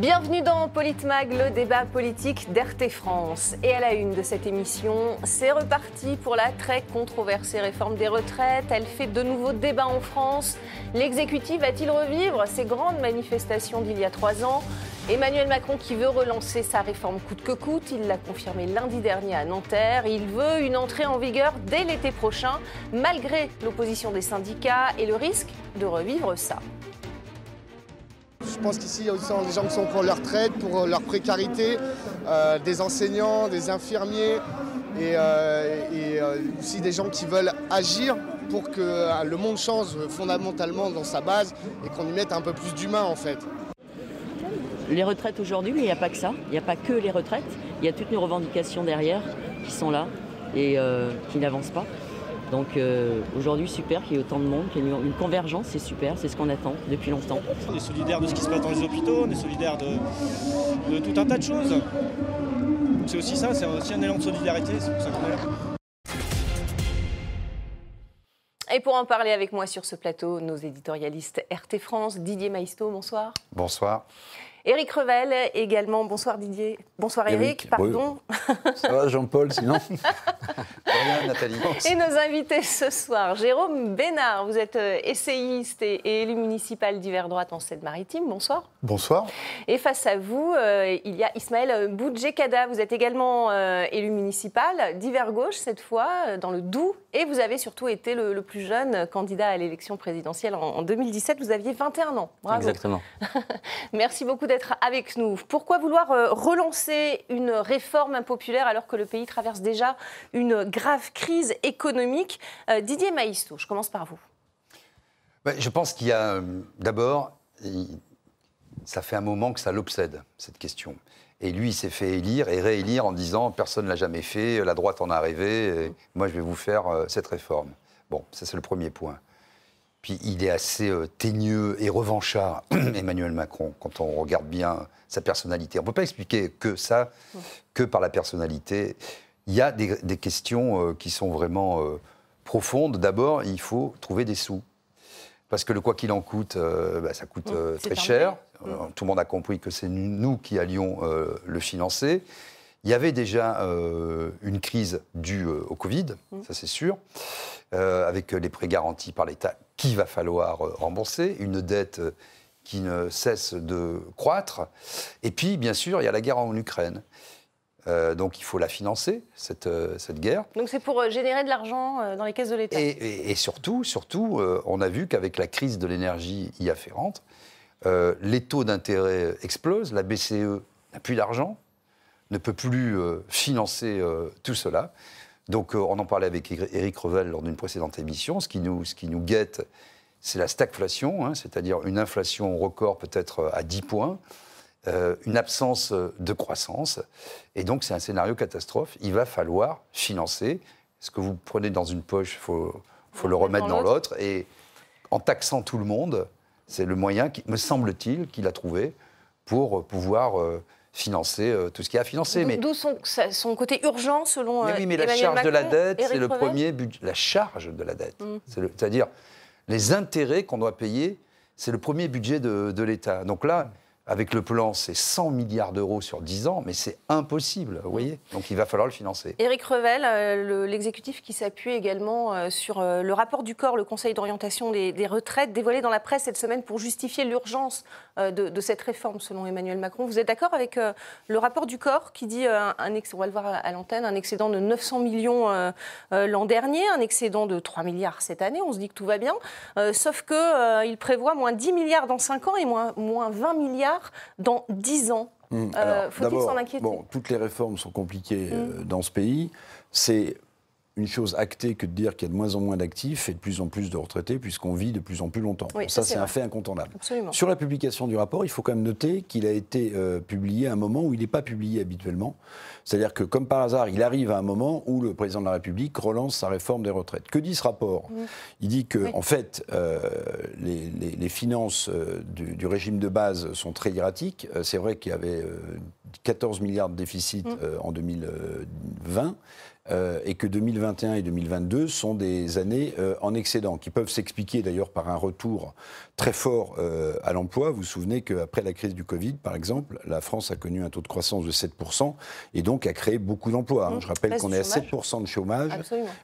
Bienvenue dans Politmag, le débat politique d'RT France. Et à la une de cette émission, c'est reparti pour la très controversée réforme des retraites. Elle fait de nouveaux débats en France. L'exécutif va-t-il revivre ces grandes manifestations d'il y a trois ans? Emmanuel Macron qui veut relancer sa réforme coûte que coûte, il l'a confirmé lundi dernier à Nanterre. Il veut une entrée en vigueur dès l'été prochain, malgré l'opposition des syndicats et le risque de revivre ça. Je pense qu'ici, il y a aussi des gens qui sont pour leur retraite, pour leur précarité, euh, des enseignants, des infirmiers et, euh, euh, aussi des gens qui veulent agir pour que le monde change fondamentalement dans sa base et qu'on y mette un peu plus d'humain en fait. Les retraites aujourd'hui, il n'y a pas que ça, il n'y a pas que les retraites, il y a toutes nos revendications derrière qui sont là et qui n'avancent pas. Donc euh, aujourd'hui, super qu'il y ait autant de monde, qu'il y ait une convergence, c'est super, c'est ce qu'on attend depuis longtemps. On est solidaire de ce qui se passe dans les hôpitaux, on est solidaire de, tout un tas de choses. C'est aussi ça, c'est aussi un élan de solidarité, c'est pour ça qu'on est là. Et pour en parler avec moi sur ce plateau, nos éditorialistes RT France, Didier Maisto, bonsoir. Bonsoir. Éric Revel également. Bonsoir Didier. Bonsoir Éric, pardon. Ça va Jean-Paul sinon Rien Nathalie. Et nos invités ce soir, Jérôme Bénard, vous êtes euh, essayiste et élu municipal d'hiver droite en Seine-Maritime. Bonsoir. Bonsoir. Et face à vous, euh, il y a Ismaël Boudjekada. Vous êtes également euh, élu municipal d'hiver gauche cette fois, dans le Doubs. Et vous avez surtout été le, plus jeune candidat à l'élection présidentielle en, en 2017. Vous aviez 21 ans. Bravo. Exactement. Merci beaucoup d'être avec nous. Pourquoi vouloir euh, relancer une réforme impopulaire alors que le pays traverse déjà une grave crise économique? Euh, Didier Maïsto, je commence par vous. Ben, je pense qu'il y a euh, d'abord, ça fait un moment que ça l'obsède, cette question. Et lui, il s'est fait élire et réélire en disant personne ne l'a jamais fait, la droite en a rêvé, moi je vais vous faire cette réforme. Bon, ça c'est le premier point. Puis il est assez euh, teigneux et revanchard, Emmanuel Macron, quand on regarde bien sa personnalité. On ne peut pas expliquer que ça, que par la personnalité. Il y a des, questions euh, qui sont vraiment euh, profondes. D'abord, il faut trouver des sous. Parce que le quoi qu'il en coûte, bah, ça coûte très cher. Tout le monde a compris que c'est nous qui allions le financer. Il y avait déjà une crise due au Covid, ça c'est sûr, avec les prêts garantis par l'État qu'il va falloir euh, rembourser, une dette euh, qui ne cesse de croître. Et puis, bien sûr, il y a la guerre en Ukraine. Euh, donc il faut la financer, cette, cette guerre. Donc c'est pour générer de l'argent dans les caisses de l'État. Et, surtout, surtout on a vu qu'avec la crise de l'énergie y afférente, les taux d'intérêt explosent, la BCE n'a plus d'argent, ne peut plus financer tout cela. Donc, euh, on en parlait avec Éric Revel lors d'une précédente émission. Ce qui nous, ce qui nous guette, c'est la stagflation, hein, c'est-à-dire une inflation record peut-être euh, à 10 points, euh, une absence de croissance. Et donc, c'est un scénario catastrophe. Il va falloir financer. Ce que vous prenez dans une poche, il faut, faut le remettre dans l'autre. Et en taxant tout le monde, c'est le moyen, me semble-t-il, qu'il a trouvé pour pouvoir financer euh, tout ce qu'il y a à financer. D'où son, son, côté urgent, selon mais Oui, mais la charge de la dette, c'est le premier budget. La charge de la dette, mm. c'est-à-dire les intérêts qu'on doit payer, c'est le premier budget de, de l'État. Donc là, avec le plan, c'est 100 milliards d'euros sur 10 ans, mais c'est impossible, vous voyez Donc il va falloir le financer. Éric Revel, euh, l'exécutif qui s'appuie également euh, sur euh, le rapport du corps, le Conseil d'orientation des, retraites, dévoilé dans la presse cette semaine pour justifier l'urgence de, cette réforme, selon Emmanuel Macron. Vous êtes d'accord avec le rapport du corps qui dit, un, on va le voir à, l'antenne, un excédent de 900 millions l'an dernier, un excédent de 3 milliards cette année, on se dit que tout va bien, sauf qu'il prévoit moins 10 milliards dans 5 ans et moins, moins 20 milliards dans 10 ans. Mmh. Euh, faut-il s'en inquiéter bon, Toutes les réformes sont compliquées mmh. dans ce pays. C'est une chose actée que de dire qu'il y a de moins en moins d'actifs et de plus en plus de retraités, puisqu'on vit de plus en plus longtemps. ça, c'est un fait incontournable. Sur la publication du rapport, il faut quand même noter qu'il a été euh, publié à un moment où il n'est pas publié habituellement. C'est-à-dire que, comme par hasard, il arrive à un moment où le président de la République relance sa réforme des retraites. Que dit ce rapport? Mmh. Il dit que, en fait, euh, les, finances euh, du, régime de base sont très erratiques. c'est vrai qu'il y avait 14 milliards de déficit mmh. en 2020 euh, et que 2021 et 2022 sont des années euh, en excédent, qui peuvent s'expliquer d'ailleurs par un retour très fort euh, à l'emploi. Vous vous souvenez qu'après la crise du Covid, par exemple, la France a connu un taux de croissance de 7% et donc a créé beaucoup d'emplois. Hein. Mmh. Je rappelle qu'on est à 7% de chômage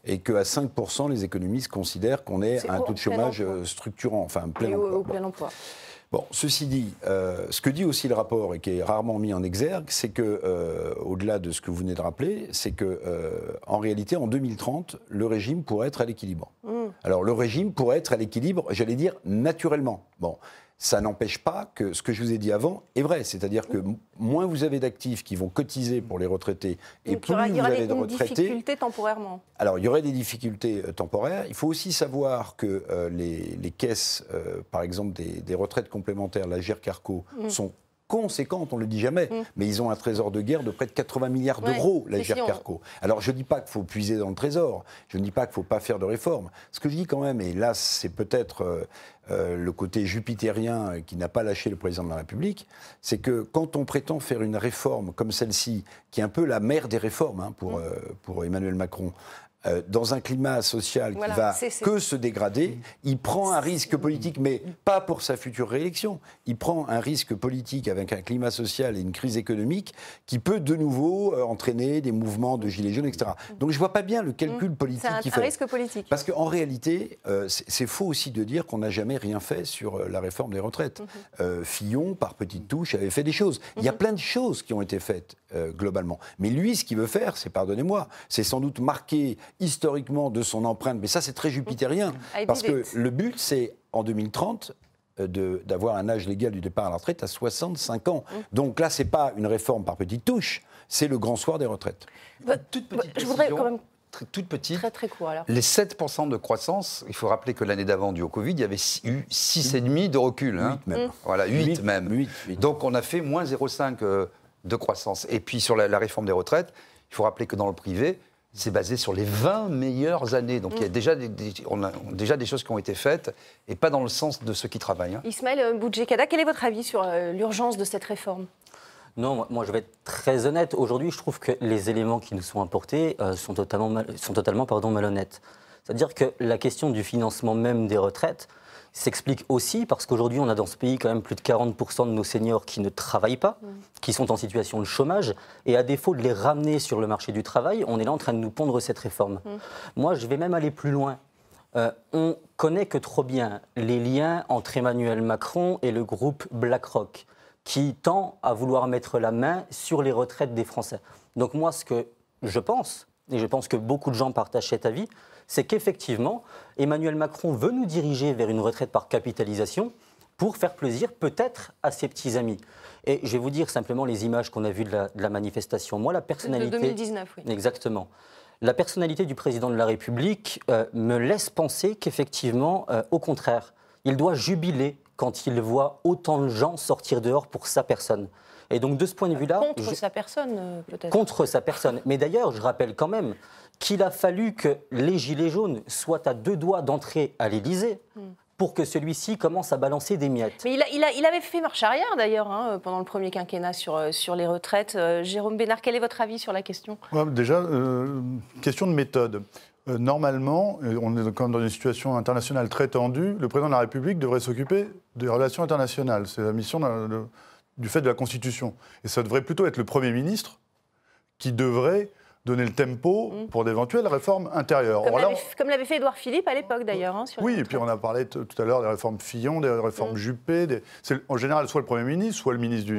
et qu'à 5%, les économistes considèrent qu'on est, à un taux de chômage structurant, enfin plein emploi. plein emploi. Bon, ceci dit, euh, ce que dit aussi le rapport et qui est rarement mis en exergue, c'est que, euh, au-delà de ce que vous venez de rappeler, c'est que, euh, en réalité, en 2030, le régime pourrait être à l'équilibre. Mmh. Alors, le régime pourrait être à l'équilibre, j'allais dire naturellement. Bon, ça n'empêche pas que ce que je vous ai dit avant est vrai. C'est-à-dire que moins vous avez d'actifs qui vont cotiser pour les retraités et plus vous avez de retraités. Il y aura des difficultés temporairement. Alors, il y aurait des difficultés euh, temporaires. Il faut aussi savoir que euh, les, caisses, euh, par exemple, des, retraites complémentaires, la GERCARCO, mm. sont conséquentes, on ne le dit jamais, mm. mais ils ont un trésor de guerre de près de 80 milliards d'euros, la GERCARCO. Alors je ne dis pas qu'il faut puiser dans le trésor, je ne dis pas qu'il ne faut pas faire de réformes. Ce que je dis quand même, et là c'est peut-être euh, le côté jupitérien qui n'a pas lâché le président de la République, c'est que quand on prétend faire une réforme comme celle-ci, qui est un peu la mère des réformes hein, pour, mm. euh, pour Emmanuel Macron, euh, dans un climat social qui va que se dégrader, il prend un risque politique, mais pas pour sa future réélection. Il prend un risque politique avec un climat social et une crise économique qui peut de nouveau euh, entraîner des mouvements de gilets jaunes, etc. Donc je vois pas bien le calcul mm. politique qu'il fait. C'est un risque politique. Parce qu'en réalité, euh, c'est faux aussi de dire qu'on n'a jamais rien fait sur la réforme des retraites. Mm-hmm. Fillon, par petites touches, avait fait des choses. Il y a mm-hmm. plein de choses qui ont été faites globalement. Mais lui, ce qu'il veut faire, c'est, pardonnez-moi, c'est sans doute marquer historiquement de son empreinte, mais ça c'est très jupitérien, parce que le but c'est en 2030 euh, d'avoir un âge légal du départ à la retraite à 65 ans. Mmh. Donc là, c'est pas une réforme par petites touches, c'est le grand soir des retraites. Bah, toute petite bah, je voudrais quand même toute petite. Très, très court, alors. Les 7% de croissance, il faut rappeler que l'année d'avant, du au Covid, il y avait eu 6,5 de recul. Hein. 8 même. Voilà, 8, même. Donc on a fait moins 0,5 euh, de croissance. Et puis sur la, réforme des retraites, il faut rappeler que dans le privé, c'est basé sur les 20 meilleures années. Donc il y a mm. déjà des, on a déjà des choses qui ont été faites et pas dans le sens de ceux qui travaillent. Hein. Ismaël euh, Boudjekada, quel est votre avis sur euh, l'urgence de cette réforme? Non, moi je vais être très honnête. Aujourd'hui, je trouve que les éléments qui nous sont apportés euh, sont totalement, sont totalement pardon, malhonnêtes. C'est-à-dire que la question du financement même des retraites, s'explique aussi parce qu'aujourd'hui, on a dans ce pays quand même plus de 40% de nos seniors qui ne travaillent pas, mm. qui sont en situation de chômage. Et à défaut de les ramener sur le marché du travail, on est là en train de nous pondre cette réforme. Mm. Moi, je vais même aller plus loin. Euh, on connaît que trop bien les liens entre Emmanuel Macron et le groupe BlackRock, qui tend à vouloir mettre la main sur les retraites des Français. Donc moi, ce que je pense, et je pense que beaucoup de gens partagent cet avis, c'est qu'effectivement, Emmanuel Macron veut nous diriger vers une retraite par capitalisation pour faire plaisir peut-être à ses petits amis. Et je vais vous dire simplement les images qu'on a vues de la, manifestation. Moi, la personnalité... De 2019, oui. Exactement. La personnalité du président de la République euh, me laisse penser qu'effectivement, euh, au contraire, il doit jubiler quand il voit autant de gens sortir dehors pour sa personne. Et donc, de ce point de vue-là. Contre sa personne, euh, peut-être. Contre sa personne. Mais d'ailleurs, je rappelle quand même qu'il a fallu que les Gilets jaunes soient à deux doigts d'entrer à l'Élysée. Hmm. pour que celui-ci commence à balancer des miettes. Mais il, avait fait marche arrière d'ailleurs hein, pendant le premier quinquennat sur, euh, sur les retraites. Euh, Jérôme Bénard, quel est votre avis sur la question? Déjà, question de méthode. Normalement, on est quand dans une situation internationale très tendue, le président de la République devrait s'occuper des relations internationales. C'est la mission du fait de la Constitution. Et ça devrait plutôt être le Premier ministre qui devrait donner le tempo mm. pour d'éventuelles réformes intérieures. Comme l'avait fait Édouard Philippe à l'époque d'ailleurs. Hein, oui, et puis on a parlé tout à l'heure des réformes Fillon, des réformes mm. Juppé. C'est en général soit le Premier ministre, soit le ministre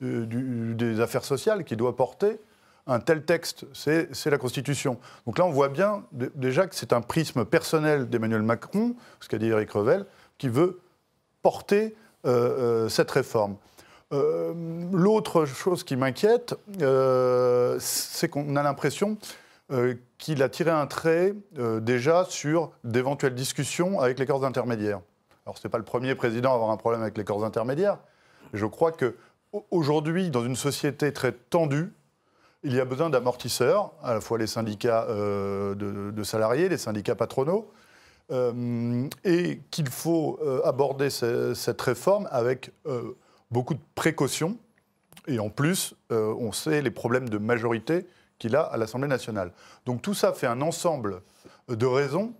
mm. des Affaires sociales qui doit porter un tel texte. C'est la Constitution. Donc là, on voit bien déjà que c'est un prisme personnel d'Emmanuel Macron, ce qu'a dit Eric Revel, qui veut porter euh, euh, cette réforme. Euh, l'autre chose qui m'inquiète, c'est qu'on a l'impression qu'il a tiré un trait déjà sur d'éventuelles discussions avec les corps intermédiaires. Alors, ce n'est pas le premier président à avoir un problème avec les corps intermédiaires. Je crois qu'aujourd'hui, dans une société très tendue, il y a besoin d'amortisseurs, à la fois les syndicats de, salariés, les syndicats patronaux, et qu'il faut aborder cette réforme avec beaucoup de précautions. Et en plus, euh, on sait les problèmes de majorité qu'il a à l'Assemblée nationale. Donc tout ça fait un ensemble de raisons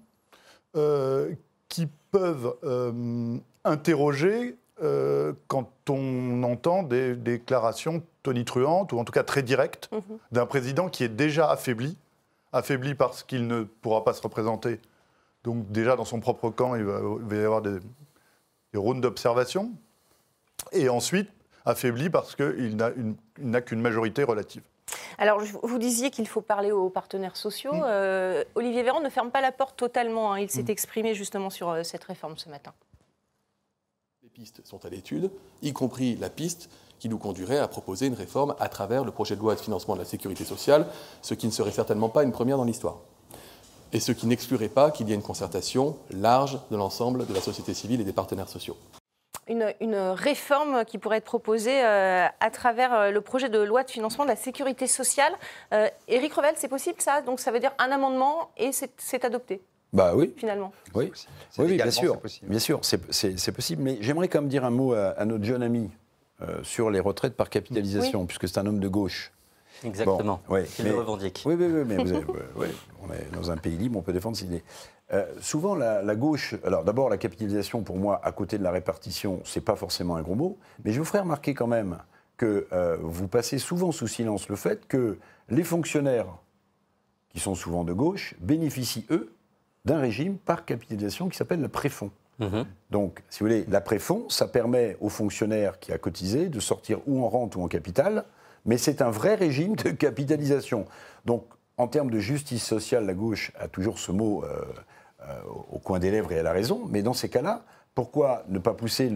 euh, qui peuvent euh, interroger euh, quand on entend des, déclarations tonitruantes, ou en tout cas très directes, mhm. d'un président qui est déjà affaibli, affaibli parce qu'il ne pourra pas se représenter. Donc déjà dans son propre camp, il va, y avoir des, des rounds d'observation. Et ensuite, affaibli parce qu'il n'a qu'une majorité relative. Alors, vous disiez qu'il faut parler aux partenaires sociaux. Mm. Euh, Olivier Véran ne ferme pas la porte totalement. Hein. Il s'est mm. exprimé justement sur euh, cette réforme ce matin. Les pistes sont à l'étude, y compris la piste qui nous conduirait à proposer une réforme à travers le projet de loi de financement de la sécurité sociale, ce qui ne serait certainement pas une première dans l'histoire. Et ce qui n'exclurait pas qu'il y ait une concertation large de l'ensemble de la société civile et des partenaires sociaux une, réforme qui pourrait être proposée euh, à travers euh, le projet de loi de financement de la sécurité sociale. Euh, Éric Revel, c'est possible ça? Donc ça veut dire un amendement et c'est adopté bah oui. Finalement. Oui, oui, bien sûr. Bien sûr, c'est possible. Mais j'aimerais quand même dire un mot à, notre jeune ami sur les retraites par capitalisation, puisque c'est un homme de gauche. Exactement. Bon, le revendique. Oui, oui, oui, mais vous on est dans un pays libre, on peut défendre ses idées. Euh, souvent, la, gauche. Alors, d'abord, la capitalisation, pour moi, à côté de la répartition, c'est pas forcément un gros mot. Mais je vous ferai remarquer quand même que euh, vous passez souvent sous silence le fait que les fonctionnaires, qui sont souvent de gauche, bénéficient, eux, d'un régime par capitalisation qui s'appelle le préfond. Mhm. Donc, si vous voulez, la préfond, ça permet aux fonctionnaires qui a cotisé de sortir ou en rente ou en capital, mais c'est un vrai régime de capitalisation. Donc, en termes de justice sociale, la gauche a toujours ce mot euh, euh, au coin des lèvres et elle a raison, mais dans ces cas-là, pourquoi ne pas pousser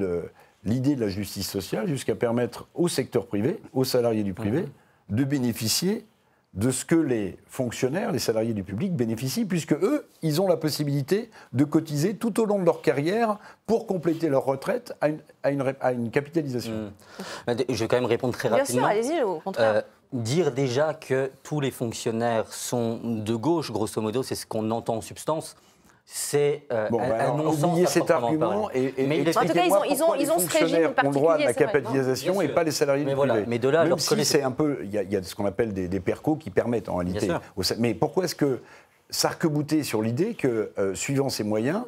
l'idée de la justice sociale jusqu'à permettre au secteur privé, aux salariés du privé, mhm. de bénéficier de ce que les fonctionnaires, les salariés du public bénéficient, puisque eux, ils ont la possibilité de cotiser tout au long de leur carrière pour compléter leur retraite à une, capitalisation. Mhm. Je vais quand même répondre très rapidement. Bien sûr, allez-y, au contraire. Euh, dire déjà que tous les fonctionnaires sont de gauche, grosso modo, c'est ce qu'on entend en substance c'est euh, bon, un, cet argument et, mais en tout cas, ils ont, ils ont, ils ont ce régime ont droit à la capitalisation et pas les salariés mais du privé. Mais de là, Même si c'est un peu, il y, a ce qu'on appelle des, des percos qui permettent en réalité. Mais pourquoi est-ce que s'arc-bouter sur l'idée que, euh, suivant ces moyens,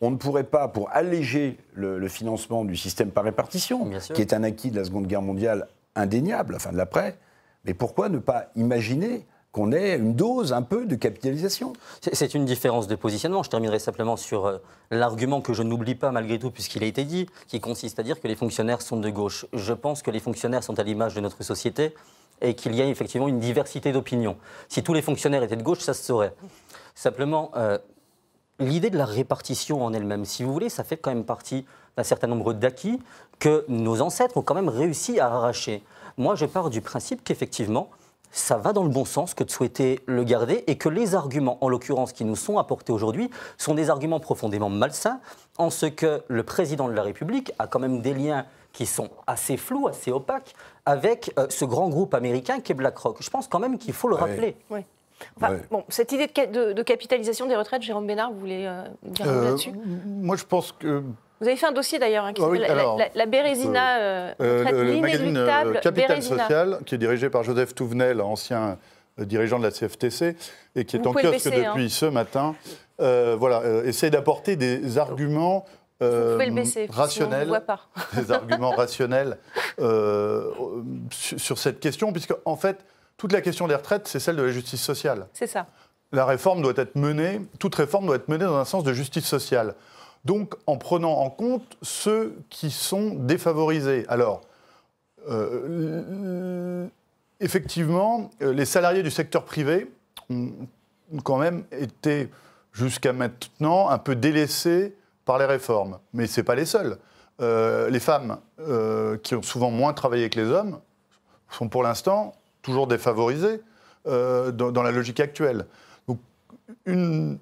on ne pourrait pas, pour alléger le, le financement du système par répartition, qui est un acquis de la Seconde Guerre mondiale indéniable, enfin de l'après, mais pourquoi ne pas imaginer qu'on ait une dose un peu de capitalisation. C'est une différence de positionnement. Je terminerai simplement sur euh, l'argument que je n'oublie pas malgré tout, puisqu'il a été dit, qui consiste à dire que les fonctionnaires sont de gauche. Je pense que les fonctionnaires sont à l'image de notre société et qu'il y a effectivement une diversité d'opinions. Si tous les fonctionnaires étaient de gauche, ça se saurait. Simplement, euh, l'idée de la répartition en elle-même, si vous voulez, ça fait quand même partie d'un certain nombre d'acquis que nos ancêtres ont quand même réussi à arracher. Moi, je pars du principe qu'effectivement, ça va dans le bon sens que de souhaiter le garder et que les arguments, en l'occurrence, qui nous sont apportés aujourd'hui, sont des arguments profondément malsains, en ce que le président de la République a quand même des liens qui sont assez flous, assez opaques, avec euh, ce grand groupe américain qui est BlackRock. Je pense quand même qu'il faut le rappeler. Oui. bon, cette idée de, capitalisation des retraites, Jérôme Bénard, vous voulez euh, dire euh, là-dessus? Moi, je pense que vous avez fait un dossier d'ailleurs hein, qui ah s'appelle la, Bérésina, euh, euh, le magazine euh, Capital Social, qui est dirigé par Joseph Touvenel, ancien dirigeant de la CFTC, et qui est en kiosque hein. depuis ce matin. voilà, essaie d'apporter des arguments rationnels, des arguments rationnels sur cette question, puisque en fait, toute la question des retraites, c'est celle de la justice sociale. C'est ça. La réforme doit être menée, toute réforme doit être menée dans un sens de justice sociale donc en prenant en compte ceux qui sont défavorisés. Alors, euh, effectivement, euh, les salariés du secteur privé ont quand même été jusqu'à maintenant un peu délaissés par les réformes. Mais ce n'est pas les seuls. Euh, les femmes, qui ont souvent moins travaillé que les hommes, sont pour l'instant toujours défavorisées dans, dans, la logique actuelle. Donc, une,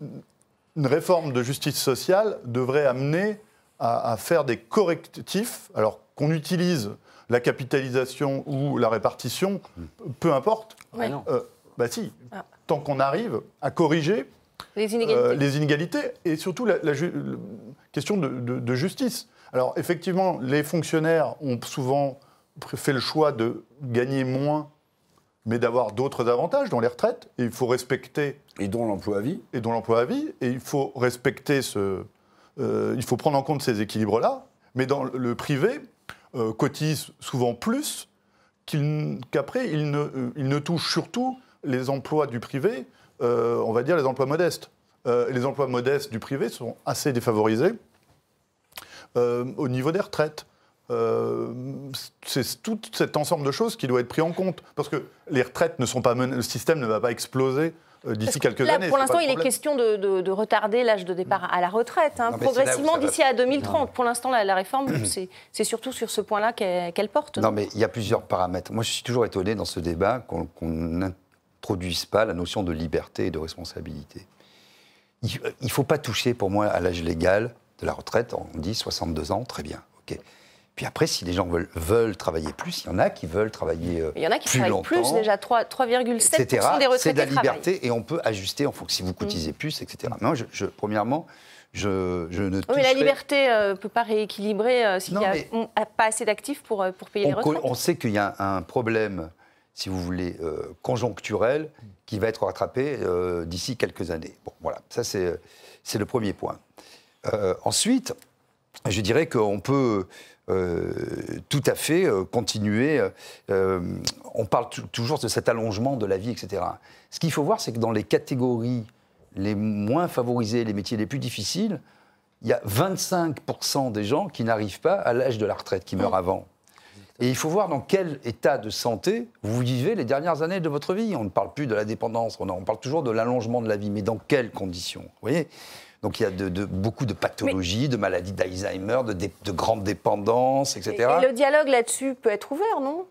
une réforme de justice sociale devrait amener à, faire des correctifs, alors qu'on utilise la capitalisation ou la répartition, peu importe. Oui. Euh, bah si, ah. tant qu'on arrive à corriger les inégalités, euh, et surtout la, question de, justice. Alors effectivement, les fonctionnaires ont souvent fait le choix de gagner moins mais d'avoir d'autres avantages, dont les retraites. Et il faut respecter. Et dont l'emploi à vie. Et dont l'emploi à vie. Et il faut respecter ce. Euh, il faut prendre en compte ces équilibres-là. Mais dans le privé, euh, cotise souvent plus qu'après, il, ne, euh, il ne touche surtout les emplois du privé, on va dire les emplois modestes. les emplois modestes du privé sont assez défavorisés au niveau des retraites. Euh, c'est tout cet ensemble de choses qui doit être pris en compte. Parce que les retraites ne sont pas le système ne va pas exploser euh, d'ici quelques là, années. Pour l'instant, il est question de, retarder l'âge de départ à la retraite, hein, progressivement d'ici à 2030. Pour l'instant, la, réforme, c'est surtout sur ce point-là qu'elle porte. Non, mais il y a plusieurs paramètres. Moi, je suis toujours étonné dans ce débat qu'on n'introduise pas la notion de liberté et de responsabilité. Il ne faut pas toucher, pour moi, à l'âge légal de la retraite. On dit 62 ans, très bien. ok puis après, si les gens veulent, veulent travailler plus, il y en a qui veulent travailler plus Il y en a qui travaillent plus, déjà 3,7% des retraités C'est de la liberté et on peut ajuster en fonction si vous cotisez mm. plus, etc. Moi, je, premièrement, je, je, ne oui, mais la liberté ne euh, peut pas rééquilibrer euh, s'il n'y a pas assez d'actifs pour, euh, pour payer les retraites. On sait qu'il y a un problème, si vous voulez, conjoncturel qui va être rattrapé d'ici quelques années. Bon, voilà, ça c'est le premier point. ensuite, je dirais qu'on peut euh, tout à fait euh, continuer. Euh, on parle toujours de cet allongement de la vie, etc. Ce qu'il faut voir, c'est que dans les catégories les moins favorisées, les métiers les plus difficiles, il y a 25% des gens qui n'arrivent pas à l'âge de la retraite, qui meurent avant. Et il faut voir dans quel état de santé vous vivez les dernières années de votre vie. On ne parle plus de la dépendance, on, parle toujours de l'allongement de la vie, mais dans quelles conditions Vous voyez? Donc il y a de, beaucoup de pathologies, de maladies d'Alzheimer, de, de, grandes dépendances, etc. Et, le dialogue là-dessus peut être ouvert, non?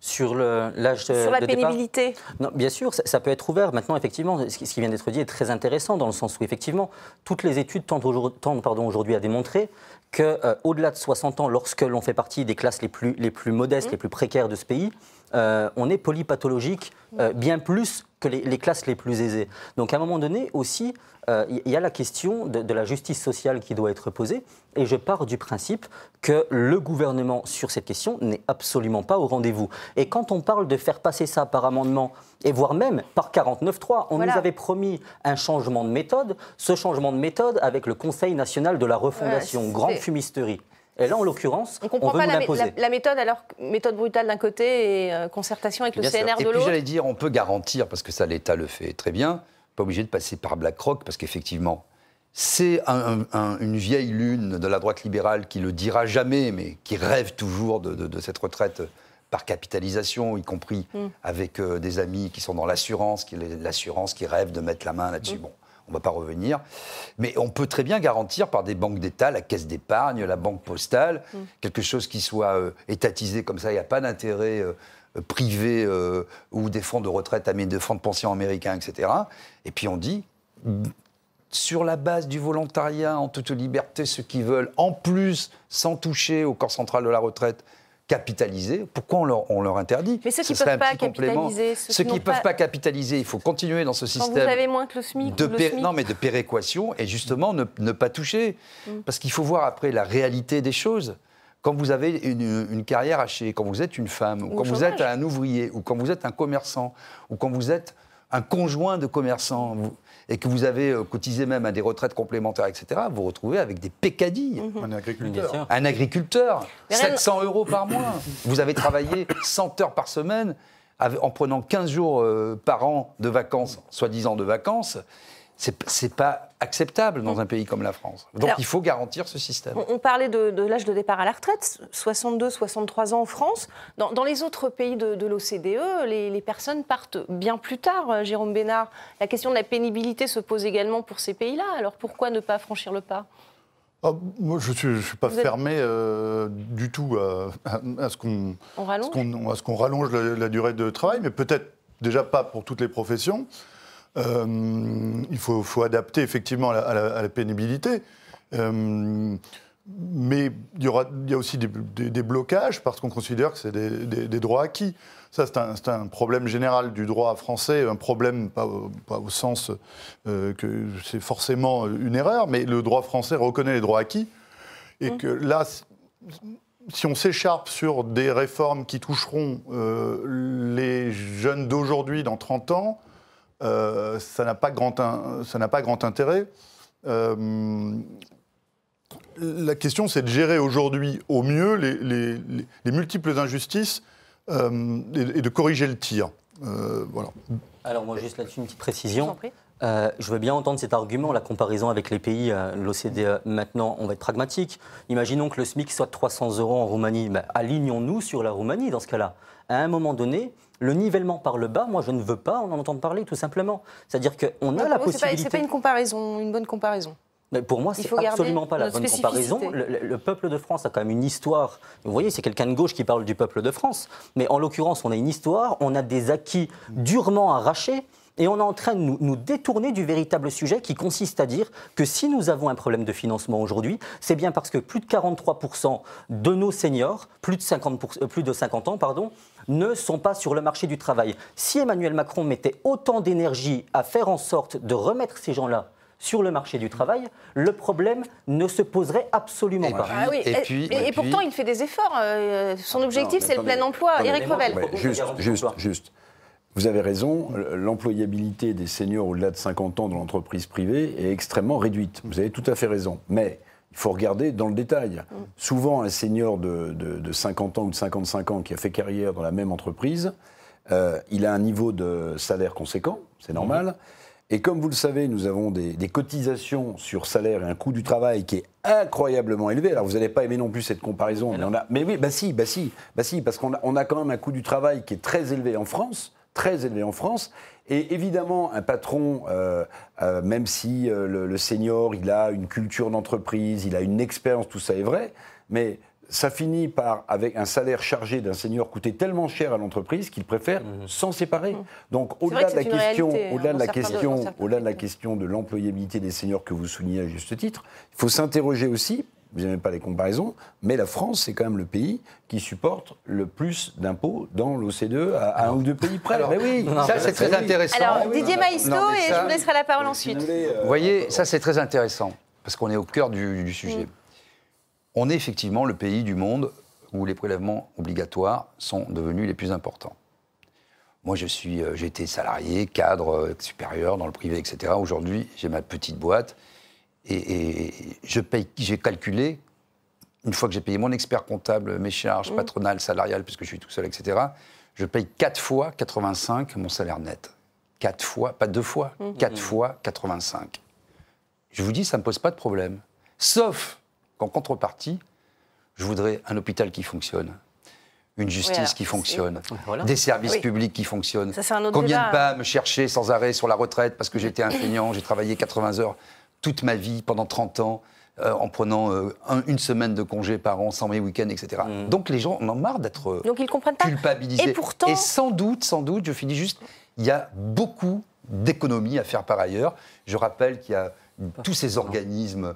Sur l'âge de Sur la pénibilité non, Bien sûr, ça, peut être ouvert. Maintenant, effectivement, ce qui vient d'être dit est très intéressant dans le sens où, effectivement, toutes les études tendent, aujourd'hui à démontrer qu'au-delà euh, de 60 ans, lorsque l'on fait partie des classes les plus, les plus modestes, mmh. les plus précaires de ce pays, euh, on est polypathologique euh, bien plus que les, classes les plus aisées. Donc à un moment donné aussi, il euh, y a la question de, la justice sociale qui doit être posée. Et je pars du principe que le gouvernement, sur cette question, n'est absolument pas au rendez-vous. Et quand on parle de faire passer ça par amendement, et voire même par 49.3, on nous avait promis un changement de méthode. Ce changement de méthode avec le Conseil national de la refondation, grande fumisterie. Et là, en l'occurrence, on, comprend pas la, la, méthode, alors méthode brutale d'un côté et euh, concertation avec le CNR de l'autre. Et puis j'allais dire, on peut garantir, parce que ça, l'État le fait très bien, pas obligé de passer par BlackRock, parce qu'effectivement, c'est une vieille lune de la droite libérale qui le dira jamais, mais qui rêve toujours de, cette retraite par capitalisation, y compris mm. avec euh, des amis qui sont dans l'assurance, l'assurance qui rêve de mettre la main là-dessus. Mm. Bon, on ne va pas revenir. Mais on peut très bien garantir par des banques d'État, la caisse d'épargne, la banque postale, mm. quelque chose qui soit euh, étatisé comme ça, il n'y a pas d'intérêt euh, privé euh, ou des fonds de retraite, des fonds de pension américains, etc. Et puis on dit, sur la base du volontariat, en toute liberté, ceux qui veulent, en plus, sans toucher au corps central de la retraite, capitaliser. Pourquoi on leur, interdit Mais ceux qui ne peuvent pas capitaliser. Ceux, qui ne peuvent pas capitaliser, il faut continuer dans ce système. Quand vous avez moins que le SMIC. De le SMIC. Non, mais de péréquation et justement ne, pas toucher. Mm. Parce qu'il faut voir après la réalité des choses. Quand vous avez une, carrière hachée, quand vous êtes une femme, ou, quand vous êtes un ouvrier, ou quand vous êtes un commerçant, ou quand vous êtes un conjoint de commerçant, vous, et que vous avez euh, cotisé même à des retraites complémentaires, etc., vous vous retrouvez avec des pécadilles. Mhm. Un agriculteur. Un agriculteur. 700 euros par mois. Vous avez travaillé 100 heures par semaine en prenant 15 jours euh, par an de vacances, soi-disant de vacances c'est pas acceptable dans un pays comme la France. Donc il faut garantir ce système. On, parlait de, l'âge de départ à la retraite, 62, 63 ans en France. Dans, les autres pays de, l'OCDE, les, personnes partent bien plus tard, euh, Jérôme Bénard. La question de la pénibilité se pose également pour ces pays-là. Alors pourquoi ne pas franchir le pas? Ah, moi, je ne suis, pas fermé euh, du tout à, ce qu'on rallonge, la, durée de travail, mais peut-être déjà pas pour toutes les professions. Euh, il faut, adapter effectivement à la, pénibilité. Euh, mais il y, aura, il y a aussi des, blocages parce qu'on considère que c'est des, droits acquis. Ça, c'est un, problème général du droit français, un problème pas, au sens euh, que c'est forcément une erreur, mais le droit français reconnaît les droits acquis et mmh. que là, si on s'écharpe sur des réformes qui toucheront les jeunes d'aujourd'hui dans 30 ans, ça n'a pas, grand pas grand intérêt. la question, c'est de gérer aujourd'hui au mieux les, les multiples injustices et, de corriger le tir. voilà. Alors moi, juste là-dessus, une petite précision. Euh, je veux bien entendre cet argument, la comparaison avec les pays, euh, l'OCDE. Maintenant, on va être pragmatique. Imaginons que le SMIC soit de 300 euros en Roumanie. Ben, alignons-nous sur la Roumanie dans ce cas-là. À un moment donné, le nivellement par le bas, moi, je ne veux pas en entendre parler, tout simplement. C'est-à-dire qu'on a la possibilité. Ce n'est pas une comparaison, une bonne comparaison. Mais pour moi, c'est absolument pas la bonne comparaison. Le, peuple de France a quand même une histoire. Vous voyez, c'est quelqu'un de gauche qui parle du peuple de France. Mais en l'occurrence, on a une histoire, on a des acquis durement arrachés. Et on est en train de nous, détourner du véritable sujet qui consiste à dire que si nous avons un problème de financement aujourd'hui, c'est bien parce que plus de 43% de nos seniors, plus de 50, euh, plus de 50 ans, pardon, ne sont pas sur le marché du travail. Si Emmanuel Macron mettait autant d'énergie à faire en sorte de remettre ces gens-là sur le marché du travail, le problème ne se poserait absolument pas. Ah et, puis, et, pourtant, il fait des efforts. Euh, son objectif, c'est le plein emploi. Eric Revel. juste, juste, juste. Vous avez raison, l'employabilité des seniors au-delà de 50 ans dans l'entreprise privée est extrêmement réduite. Vous avez tout à fait raison. Mais il faut regarder dans le détail. Mm. Souvent, un senior de, 50 ans ou de 55 ans qui a fait carrière dans la même entreprise, euh, il a un niveau de salaire conséquent, c'est normal. Mm. Et comme vous le savez, nous avons des, cotisations sur salaire et un coût du travail qui est incroyablement élevé. Alors vous n'allez pas aimer non plus cette comparaison, mais, on a, mais oui, bah si, bah si, bah si, parce qu'on a, on a quand même un coût du travail qui est très élevé en France très élevé en France. Et évidemment, un patron, euh, euh, même si euh, le, senior, il a une culture d'entreprise, il a une expérience, tout ça est vrai, mais ça finit par, avec un salaire chargé d'un senior, coûter tellement cher à l'entreprise qu'il préfère mmh. s'en séparer. Mmh. Donc, au-delà de la question, au-delà de la question, au-delà de la question de l'employabilité des seniors que vous soulignez à juste titre, il faut s'interroger aussi vous n'aimez pas les comparaisons, mais la France, c'est quand même le pays qui supporte le plus d'impôts dans l'OCDE à, un ou deux pays près. mais oui, ça c'est très intéressant. Alors, Didier Maïsto, et je vous laisserai la parole ensuite. Euh, vous voyez, ça c'est très intéressant, parce qu'on est au cœur du, sujet. Mm. On est effectivement le pays du monde où les prélèvements obligatoires sont devenus les plus importants. Moi, je suis, euh, j'ai été salarié, cadre euh, supérieur dans le privé, etc. Aujourd'hui, j'ai ma petite boîte et, je paye, j'ai calculé, une fois que j'ai payé mon expert comptable, mes charges mmh. patronales, salariales, puisque je suis tout seul, etc., je paye 4 fois 85 mon salaire net. 4 fois, pas deux fois, 4 mmh. fois 85. Je vous dis, ça ne me pose pas de problème. Sauf qu'en contrepartie, je voudrais un hôpital qui fonctionne, une justice qui fonctionne, des services publics qui fonctionnent. Combien de pas me chercher sans arrêt sur la retraite parce que j'étais enseignant, j'ai travaillé 80 heures toute ma vie, pendant 30 ans, euh, en prenant euh, une semaine de congé par an, sans mes week-ends, etc. Mm. Donc les gens en ont marre d'être euh, Donc, ils comprennent pas. culpabilisés. Et, pourtant... Et sans doute, sans doute, je finis juste, il y a beaucoup d'économies à faire par ailleurs. Je rappelle qu'il y a tous ces organismes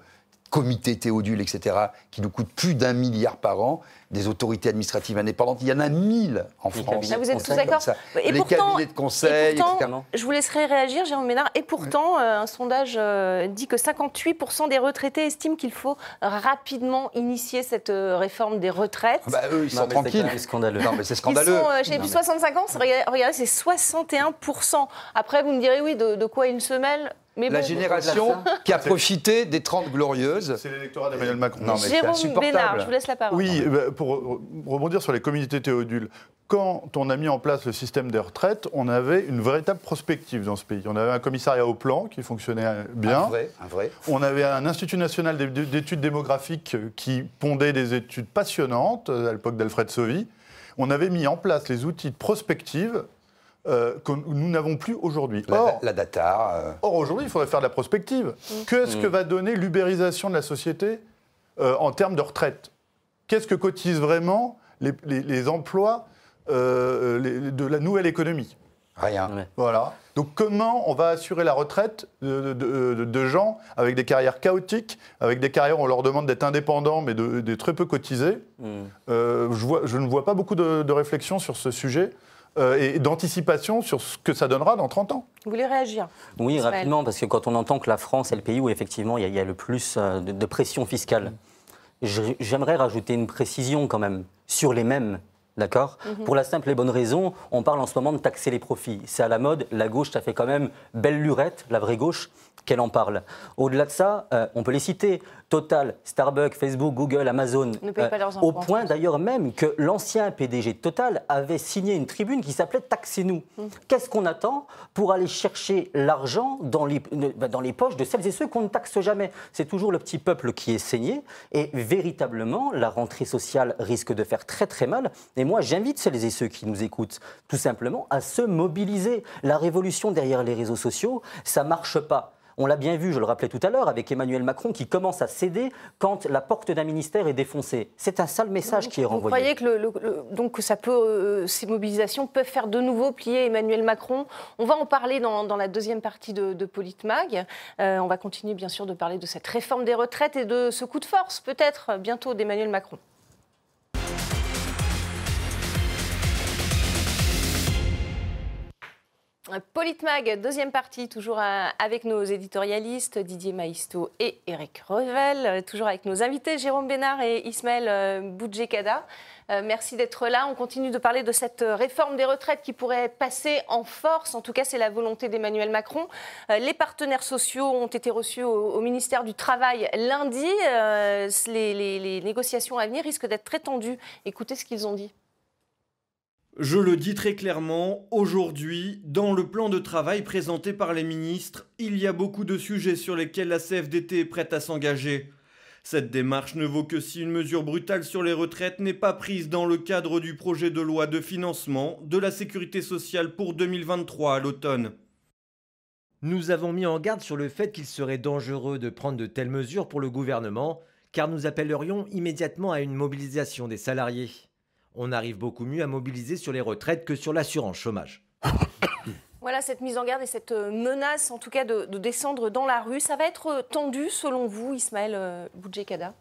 comités Théodule, etc., qui nous coûtent plus d'un milliard par an, des autorités administratives indépendantes. Il y en a mille en France. vous êtes tous d'accord Les cabinets de conseil, etc. Je vous laisserai réagir, Jérôme Ménard. Et pourtant, euh, un sondage euh, dit que 58% des retraités estiment qu'il faut rapidement initier cette euh, réforme des retraites. Bah, eux, ils sont tranquilles. C'est scandaleux. Non, mais c'est scandaleux. J'ai plus 65 ans, regardez, c'est 61%. Après, vous me direz, oui, de, de quoi une semelle? La génération qui a profité des 30 glorieuses. C'est l'électorat d'Emmanuel Macron. Non, mais Jérôme Bénard, je vous laisse la parole. Oui, bah, pour rebondir sur les communautés théodules, quand on a mis en place le système des retraites, on avait une véritable prospective dans ce pays. On avait un commissariat au plan qui fonctionnait bien. Un vrai, un vrai. On avait un Institut national d'études démographiques qui pondait des études passionnantes à l'époque d'Alfred Sauvy. On avait mis en place les outils de prospective euh, que nous n'avons plus aujourd'hui. La, data. Euh. Or, aujourd'hui, il faudrait faire de la prospective. Mm. Qu'est-ce que mm. va donner l'ubérisation de la société euh, en termes de retraite? Qu'est-ce que cotisent vraiment les, emplois de la nouvelle économie? Rien. Voilà. Donc comment on va assurer la retraite de, gens avec des carrières chaotiques, avec des carrières où on leur demande d'être indépendants mais de, très peu cotisés? Mm. je, vois, je, ne vois pas beaucoup de, réflexion sur ce sujet. Euh, et d'anticipation sur ce que ça donnera dans 30 ans. Vous voulez réagir Oui, rapidement, parce que quand on entend que la France est le pays où effectivement il y a, le plus euh, de, pression fiscale, j'aimerais rajouter une précision quand même sur les mêmes. D'accord? Mhm. Pour la simple et bonne raison, on parle en ce moment de taxer les profits. C'est à la mode, la gauche, ça fait quand même belle lurette, la vraie gauche, qu'elle en parle. Au-delà de ça, euh, on peut les citer. Total, Starbucks, Facebook, Google, Amazon. Euh, au point d'ailleurs même que l'ancien PDG de Total avait signé une tribune qui s'appelait Taxez-nous. Hum. Qu'est-ce qu'on attend pour aller chercher l'argent dans les, bah, dans les poches de celles et ceux qu'on ne taxe jamais? C'est toujours le petit peuple qui est saigné. Et véritablement, la rentrée sociale risque de faire très très mal. Et moi, j'invite celles et ceux qui nous écoutent tout simplement à se mobiliser. La révolution derrière les réseaux sociaux, ça marche pas. On l'a bien vu, je le rappelais tout à l'heure, avec Emmanuel Macron qui commence à céder quand la porte d'un ministère est défoncée. C'est un sale message qui est renvoyé. Vous croyez que, donc, ça peut, euh, ces mobilisations peuvent faire de nouveau plier Emmanuel Macron? On va en parler dans, la deuxième partie de, de Politmag. Euh, on va continuer bien sûr de parler de cette réforme des retraites et de ce coup de force peut-être bientôt d'Emmanuel Macron. Politmag, deuxième partie, toujours avec nos éditorialistes Didier Maisto et Eric Revel, toujours avec nos invités Jérôme Bénard et Ismaël euh, Boudjekada. Euh, merci d'être là. On continue de parler de cette réforme des retraites qui pourrait passer en force. En tout cas, c'est la volonté d'Emmanuel Macron. Euh, les partenaires sociaux ont été reçus au, ministère du Travail lundi. les négociations à venir risquent d'être très tendues. Écoutez ce qu'ils ont dit. Je le dis très clairement, aujourd'hui, dans le plan de travail présenté par les ministres, il y a beaucoup de sujets sur lesquels la CFDT est prête à s'engager. Cette démarche ne vaut que si une mesure brutale sur les retraites n'est pas prise dans le cadre du projet de loi de financement de la sécurité sociale pour 2023 à l'automne. Nous avons mis en garde sur le fait qu'il serait dangereux de prendre de telles mesures pour le gouvernement, car nous appellerions immédiatement à une mobilisation des salariés on arrive beaucoup mieux à mobiliser sur les retraites que sur l'assurance chômage. Voilà cette mise en garde et cette euh, menace, en tout cas, de, descendre dans la rue. Ça va être euh, tendu, selon vous, Ismaël euh, Boudjekada?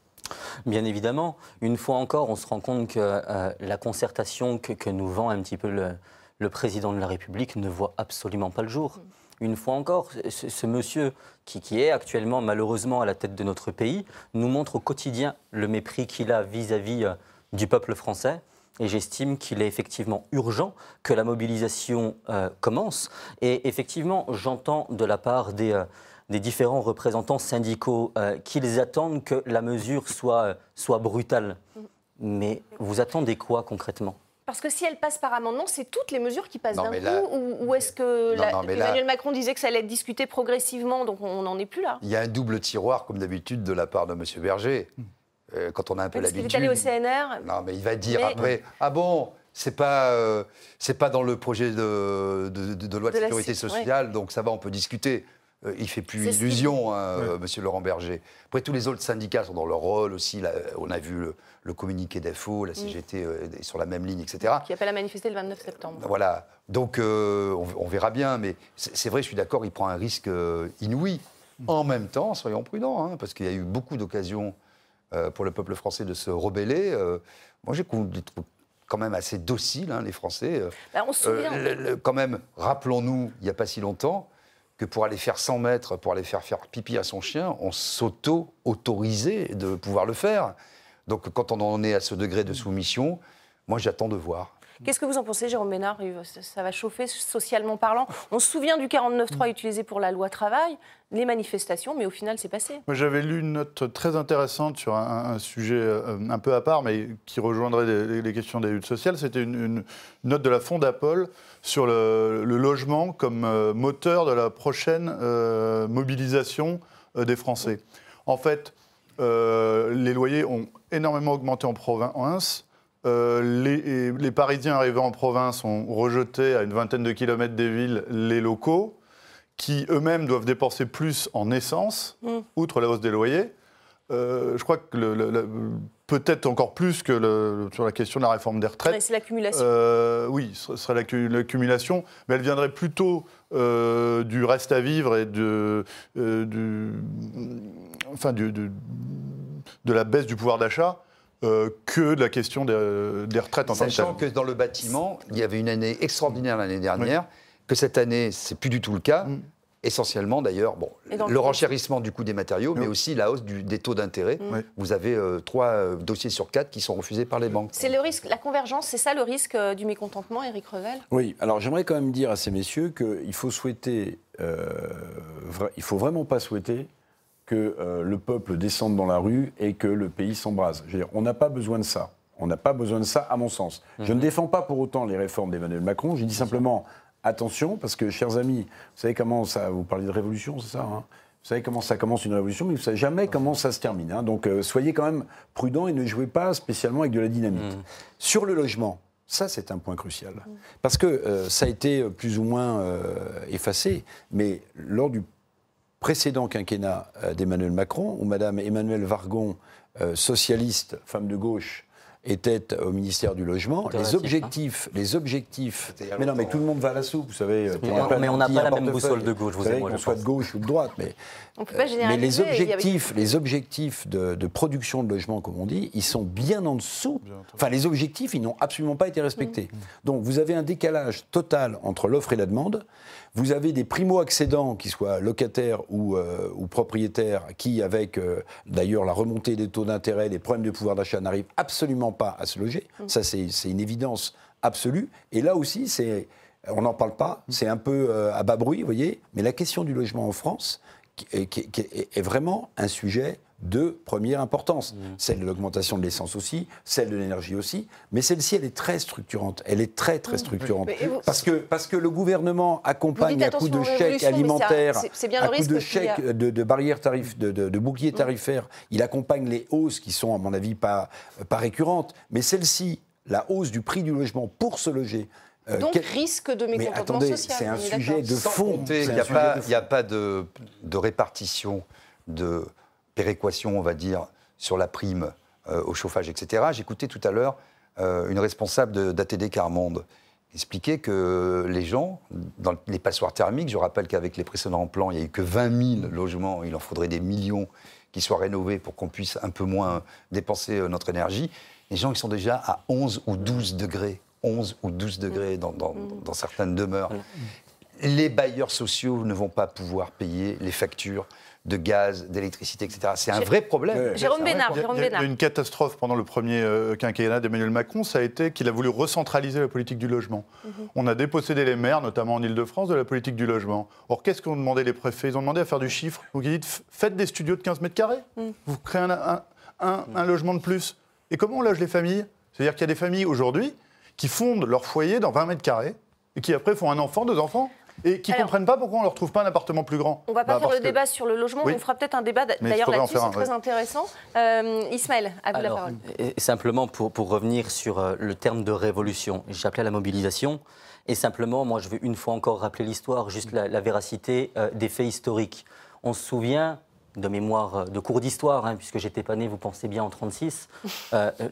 Bien évidemment. Une fois encore, on se rend compte que la concertation que, nous vend un petit peu le, président de la République ne voit absolument pas le jour. Mm. Une fois encore, ce, monsieur qui, qui, est actuellement malheureusement à la tête de notre pays nous montre au quotidien le mépris qu'il a vis-à-vis du peuple français et j'estime qu'il est effectivement urgent que la mobilisation euh, commence. Et effectivement, j'entends de la part des, euh, des différents représentants syndicaux euh, qu'ils attendent que la mesure soit, soit brutale. Mais vous attendez quoi concrêtement parce que si elle passe par amendement, c'est toutes les mesures qui passent d'un coup Ou, est-ce que Emmanuel Macron disait que ça allait être discuté progressivement, donc on n'en est plus là? Il y a un double tiroir, comme d'habitude, de la part de M. Berger. Euh, quand on a un peu l'habitude. Il est allé au CNR. Non, mais il va dire après Ah bon c'est pas, euh, c'est pas dans le projet de, de, loi de, sécurité sociale, donc ça va, on peut discuter. Euh, il fait plus illusion, hein, Monsieur Laurent Berger. Après, tous les autres syndicats sont dans leur rôle aussi. on a vu le, communiqué d'AFO, la mm. CGT est sur la même ligne, etc. Qui appelle à manifester le 29 septembre. Voilà. Donc, on, on, verra bien. Mais c'est vrai, je suis d'accord, il prend un risque inouï. Mm. En même temps, soyons prudents, hein, parce qu'il y a eu beaucoup d'occasions euh, pour le peuple français de se rebeller. Euh, moi, j'ai quand même assez dociles, hein, les Français. Euh, bah, on se souvient. quand même, rappelons-nous, il n'y a pas si longtemps, que pour aller faire 100 mètres, pour aller faire faire pipi à son chien, on s'auto-autorisait de pouvoir le faire. Donc quand on en est à ce degré de soumission, moi j'attends de voir. Qu'est-ce que vous en pensez, Jérôme Ménard Ça va chauffer socialement parlant. On se souvient du 49.3 mm. utilisé pour la loi travail, les manifestations, mais au final, c'est passé. J'avais lu une note très intéressante sur un, sujet euh, un peu à part, mais qui rejoindrait les, questions des luttes sociales. C'était une, note de la Fondapol sur le, logement comme euh, moteur de la prochaine euh, mobilisation des Français. En fait, les loyers ont énormément augmenté en province. Euh, les, Parisiens arrivés en province ont rejeté à une vingtaine de kilomètres des villes les locaux, qui eux-mêmes doivent dépenser plus en essence, mm. outre la hausse des loyers. Euh, je crois que peut-être encore plus que sur la question de la réforme des retraites. c'est l'accumulation. Euh, oui, ce serait l'accumulation, mais elle viendrait plutôt du reste à vivre et de, enfin, de la baisse du pouvoir d'achat euh, que de la question des, retraites en tant que Sachant que dans le bâtiment, il y avait une année extraordinaire l'année dernière, que cette année, c'est plus du tout le cas. Mm. essentiellement d'ailleurs, bon, le renchérissement du coût des matériaux, mais aussi la hausse des taux d'intérêt. Vous avez euh, trois euh, dossiers sur quatre qui sont refusés par les banques. C'est le risque, la convergence, c'est ça le risque euh, du mécontentement, Éric Revel? Oui, alors j'aimerais quand même dire à ces messieurs qu'il faut souhaiter, il faut vraiment pas souhaiter que le peuple descende dans la rue et que le pays s'embrase. On n'a pas besoin de ça. On n'a pas besoin de ça, à mon sens. Je ne mhm. défends pas pour autant les réformes d'Emmanuel Macron. Je dis simplement attention, parce que, chers amis, vous savez comment ça. Vous parlez de révolution, c'est ça hein? Vous savez comment ça commence une révolution, mais vous ne savez jamais comment ça se termine. Hein. Donc euh, soyez quand même prudents et ne jouez pas spécialement avec de la dynamite. Mhm. Sur le logement, ça c'est un point crucial. Mhm. Parce que euh, ça a été plus ou moins euh, effacé, mais lors du précédent quinquennat d'Emmanuel Macron, où Madame Emmanuelle Vargon, socialiste, femme de gauche, était au ministère du Logement. Les objectifs, les objectifs. Mais non, mais tout le monde va à la soupe, vous savez. Mais on n'a pas la même boussole de gauche, vous savez, qu'on soit de gauche ou de droite. Mais, mais les objectifs, les objectifs de, production de logements, comme on dit, ils sont bien en dessous. Enfin, les objectifs, ils n'ont absolument pas été respectés. Donc, vous avez un décalage total entre l'offre et la demande. Vous avez des primo-accédants, qui soient locataires ou, euh, propriétaires, qui, avec euh, d'ailleurs la remontée des taux d'intérêt, les problèmes de pouvoir d'achat, n'arrivent absolument pas à se loger. Mm. Ça, c'est une évidence absolue. Et là aussi, c'est, on n'en parle pas, mm. c'est un peu euh, à bas bruit, vous voyez. Mais la question du logement en France est vraiment un sujet de première importance. Mmh. Celle de l'augmentation de l'essence aussi, celle de l'énergie aussi, mais celle-ci, elle est très structurante. Elle est très, très mmh. structurante. Parce, que, parce que le gouvernement accompagne à coup de chèques alimentaires, à coup de chèques de, barrières tarifs, de, de, boucliers mmh. tarifaires, il accompagne les hausses qui sont, à mon avis, pas, pas récurrentes. Mais celle-ci, la hausse du prix du logement pour se loger, euh, Donc, risque de mécontentement mais social. C'est un sujet de fond. Il n'y a, a, pas de, de répartition de péréquation, on va dire, sur la prime euh, au chauffage, etc. J'écoutais tout à l'heure euh, une responsable d'ATD Carmonde expliquer que les gens, dans les passoires thermiques, je rappelle qu'avec les précédents plans, il n'y a eu que 20 000 logements, il en faudrait des millions qui soient rénovés pour qu'on puisse un peu moins dépenser euh, notre énergie. Les gens, ils sont déjà à 11 ou 12 degrés. 11 ou 12 degrés dans, dans, dans certaines demeures. Les bailleurs sociaux ne vont pas pouvoir payer les factures de gaz, d'électricité, etc. C'est un vrai problème. Jérôme Bénard. Il y, a, une catastrophe pendant le premier euh, quinquennat d'Emmanuel Macron, ça a été qu'il a voulu recentraliser la politique du logement. Mhm. On a dépossédé les maires, notamment en Ile-de-France, de la politique du logement. Or, qu'est-ce qu'ont demandé les préfets? Ils ont demandé à faire du chiffre. Donc, ils disent faites des studios de 15 mètres carrés. Mhm. Vous créez un, un logement de plus. Et comment on loge les familles? C'est-à-dire qu'il y a des familles aujourd'hui qui fondent leur foyer dans 20 mètres carrés et qui après font un enfant, deux enfants et qui ne comprennent pas pourquoi on ne leur trouve pas un appartement plus grand. On ne va pas bah, faire le débat sur le logement, on fera peut-être un débat d'ailleurs là-dessus, c'est très intéressant. Euh, Ismaël, à vous la parole. simplement pour, pour, revenir sur euh, le terme de révolution, j'appelais à la mobilisation. Et simplement, moi, je veux une fois encore rappeler l'histoire, juste la, véracité euh, des faits historiques. On se souvient de mémoire de cours d'histoire, hein, puisque j'étais pas né, vous pensez bien, en 36,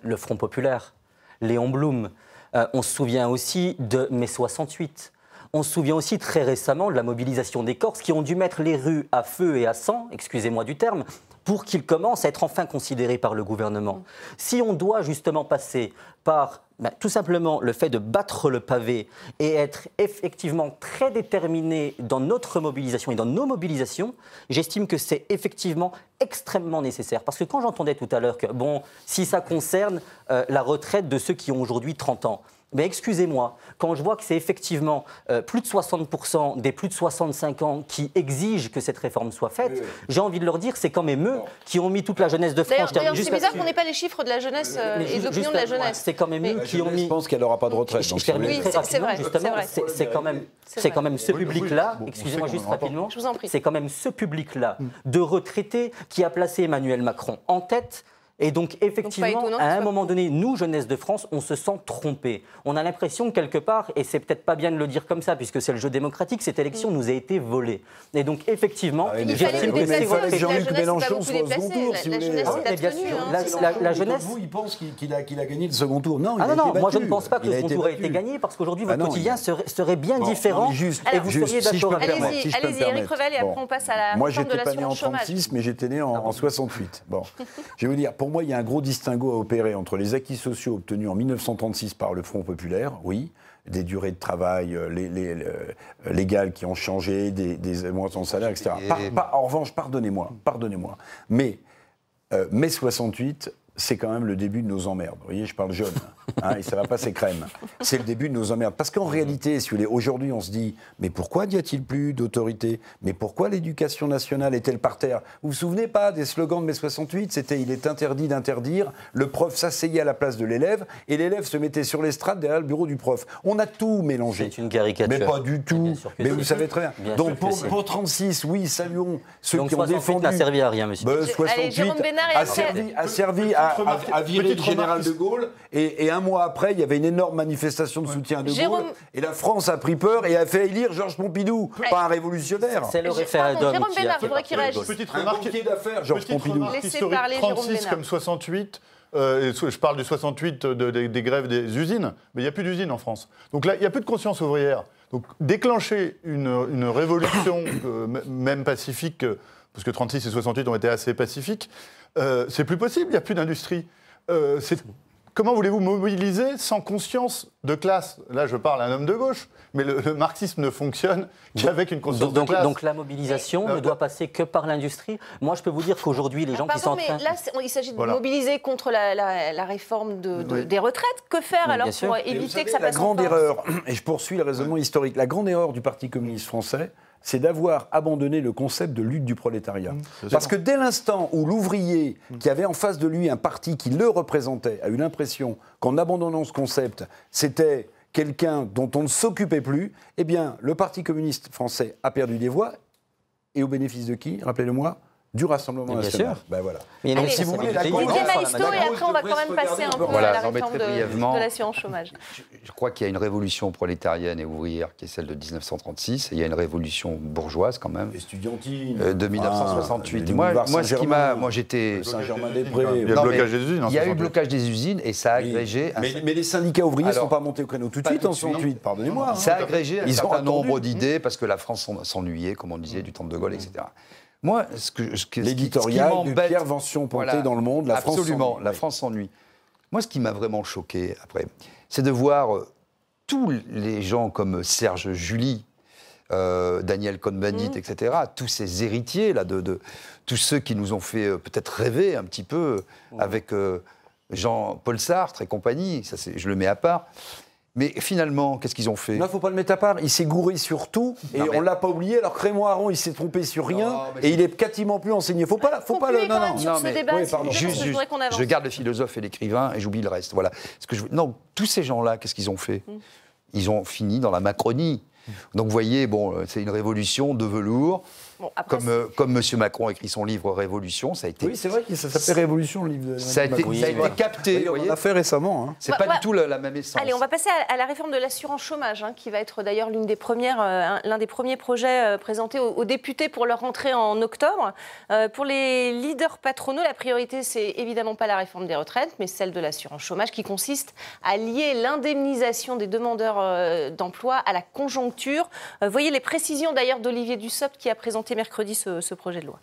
le Front populaire, Léon Blum. on se souvient aussi de mai 68, on se souvient aussi très récemment de la mobilisation des Corses qui ont dû mettre les rues à feu et à sang, excusez-moi du terme, pour qu'ils commencent à être enfin considérés par le gouvernement. Si on doit justement passer par ben, tout simplement le fait de battre le pavé et être effectivement très déterminé dans notre mobilisation et dans nos mobilisations, j'estime que c'est effectivement extrêmement nécessaire. Parce que quand j'entendais tout à l'heure que, bon, si ça concerne euh, la retraite de ceux qui ont aujourd'hui 30 ans, mais excusez-moi, quand je vois que c'est effectivement euh, plus de 60% des plus de 65 ans qui exigent que cette réforme soit faite, j'ai envie de leur dire c'est quand même eux qui ont mis toute la jeunesse de France. D'ailleurs, c'est bizarre qu'on n'ait pas les chiffres de la jeunesse euh, et de l'opinion de la jeunesse. C'est quand même eux qui ont mis. Je pense qu'elle n'aura pas de retraite. Je, termine très rapidement, justement. C'est quand même, c'est quand même ce public-là. Excusez-moi juste rapidement. C'est quand même ce public-là de retraités qui a placé Emmanuel Macron en tête et donc, effectivement, à un moment donné, nous, jeunesse de France, on se sent trompé. On a l'impression, quelque part, et c'est peut-être pas bien de le dire comme ça, puisque c'est le jeu démocratique, cette élection mm. nous a été volée. Et donc, effectivement, ah, il fallait que Jean-Luc Mélenchon soit au second tour, si vous voulez. La jeunesse. Vous, il pense qu'il a, gagné le second tour. Non, ah non, non, moi je ne pense pas que le second tour a été gagné, parce qu'aujourd'hui, votre ah quotidien serait bien différent. Et vous seriez d'accord. Allez-y, Eric Revel, et après on passe à la Moi, j'étais pas né en 36, mais j'étais né en 68. Bon, je vais vous dire, pour moi, il y a un gros distinguo à opérer entre les acquis sociaux obtenus en 1936 par le Front populaire, oui, des durées de travail les, légales qui ont changé, des, des de salaire, etc. en revanche, pardonnez-moi, pardonnez-moi, mais mai 68, c'est quand même le début de nos emmerdes. Vous voyez, je parle jeune, hein, et ça va pas crème. C'est le début de nos emmerdes. Parce qu'en réalité, si aujourd'hui, on se dit, mais pourquoi n'y a-t-il plus d'autorité? Mais pourquoi l'éducation nationale est-elle par terre? Vous vous souvenez pas des slogans de mai 68 C'était il est interdit d'interdire, le prof s'asseyait à la place de l'élève, et l'élève se mettait sur l'estrade derrière le bureau du prof. On a tout mélangé. C'est une caricature. Mais pas du tout. Mais vous savez très bien. Donc pour, 36, oui, saluons ceux qui ont défendu. n'a servi à rien, monsieur. Ben, 68 a servi, a servi à a, viré le général de Gaulle. Et, un mois après, il y avait une énorme manifestation de soutien de Gaulle. Et la France a pris peur et a fait élire Georges Pompidou, pas un révolationnaire. C'est le référendum. Jérôme Bénard, je voudrais qu'il réagisse. Petite remarque d'affaires, Georges Pompidou. historique, 36 comme 68. Euh, je parle du 68 des grèves des usines, mais il n'y a plus d'usines en France. Donc là, il n'y a plus de conscience ouvrière. Donc déclencher une, révolution, euh, même pacifique, parce que 36 et 68 ont été assez pacifiques, euh, c'est plus possible, il n'y a plus d'industrie. Euh, comment voulez-vous mobiliser sans conscience de classe? Là, je parle à un homme de gauche, mais le, marxisme ne fonctionne qu'avec une conscience de classe. Donc la mobilisation ne doit passer que par l'industrie. Moi, je peux vous dire qu'aujourd'hui, les gens qui sont en train... mais là, il s'agit de mobiliser contre la, réforme des retraites. Que faire alors pour éviter que ça passe La grande erreur, et je poursuis le raisonnement historique, la grande erreur du Parti communiste français, c'est d'avoir abandonné le concept de lutte du prolétariat. Mmh, Parce que dès l'instant où l'ouvrier mmh. qui avait en face de lui un parti qui le représentait a eu l'impression qu'en abandonnant ce concept, c'était quelqu'un dont on ne s'occupait plus, eh bien, le Parti communiste français a perdu des voix. Et au bénéfice de qui? Rappelez-le-moi du Rassemblement bien national. Sûr. Ben voilà. Allez, si vous voulez, la Didier Maïsto, et après on va quand même passer un peu voilà, à la réforme de, de l'assurance chômage. Je, je crois qu'il y a une révolution prolétarienne et ouvrière qui est celle de 1936, et il y a une révolution bourgeoise quand même. Estudiantine. Euh, de 1968. Ah, moi, moi, ce qui m'a, moi j'étais. Saint-Germain-des-Prés. Il y a eu le blocage des usines. Il y a eu le blocage des usines et ça a agrégé. Mais, les syndicats ouvriers ne sont pas montés au créneau tout de suite en 68, pardonnez-moi. Ça a agrégé un certain nombre d'idées parce que la France s'ennuyait, comme on disait, du temps de Gaulle, etc. Moi, ce que, ce, l'éditorial de Pierre Vention dans le Monde, la France absolument, la France s'ennuie. Moi, ce qui m'a vraiment choqué après, c'est de voir euh, tous les gens comme Serge Julie, euh, Daniel Cohn-Bendit, mmh. etc., tous ces héritiers là, de, tous ceux qui nous ont fait euh, peut-être rêver un petit peu avec Jean-Paul Sartre et compagnie, ça, je le mets à part. Mais finalement, qu'est-ce qu'ils ont fait? Non, il ne faut pas le mettre à part. Il s'est gouré sur tout et on ne l'a pas oublié. Alors Raymond Aron, il s'est trompé sur rien et il est quasiment plus enseigné. Faut pas, faut pas le. Non, non, non. Mais, débat, juste, je garde le philosophe et l'écrivain et j'oublie le reste. Voilà. Ce que je... Non, tous ces gens-là, qu'est-ce qu'ils ont fait? Mm. Ils ont fini dans la Macronie. Donc vous voyez, bon, euh, c'est une révolution de velours. Comme, euh, comme M. Macron a écrit son livre Révolution, ça a été. Oui, c'est vrai que ça s'appelle Révolution, le livre de Ça a été, ça a été capté. on l'a fait récemment. Hein. C'est pas du tout la, même essence. Allez, on va passer à, la réforme de l'assurance chômage, hein, qui va être d'ailleurs l'une des premières, euh, l'un des premiers projets présentés aux, députés pour leur rentrée en octobre. pour les leaders patronaux, la priorité, c'est évidemment pas la réforme des retraites, mais celle de l'assurance chômage, qui consiste à lier l'indemnisation des demandeurs d'emploi à la conjoncture euh, voyez les précisions d'ailleurs d'Olivier Dussopt qui a présenté mercredi ce, projet de loi.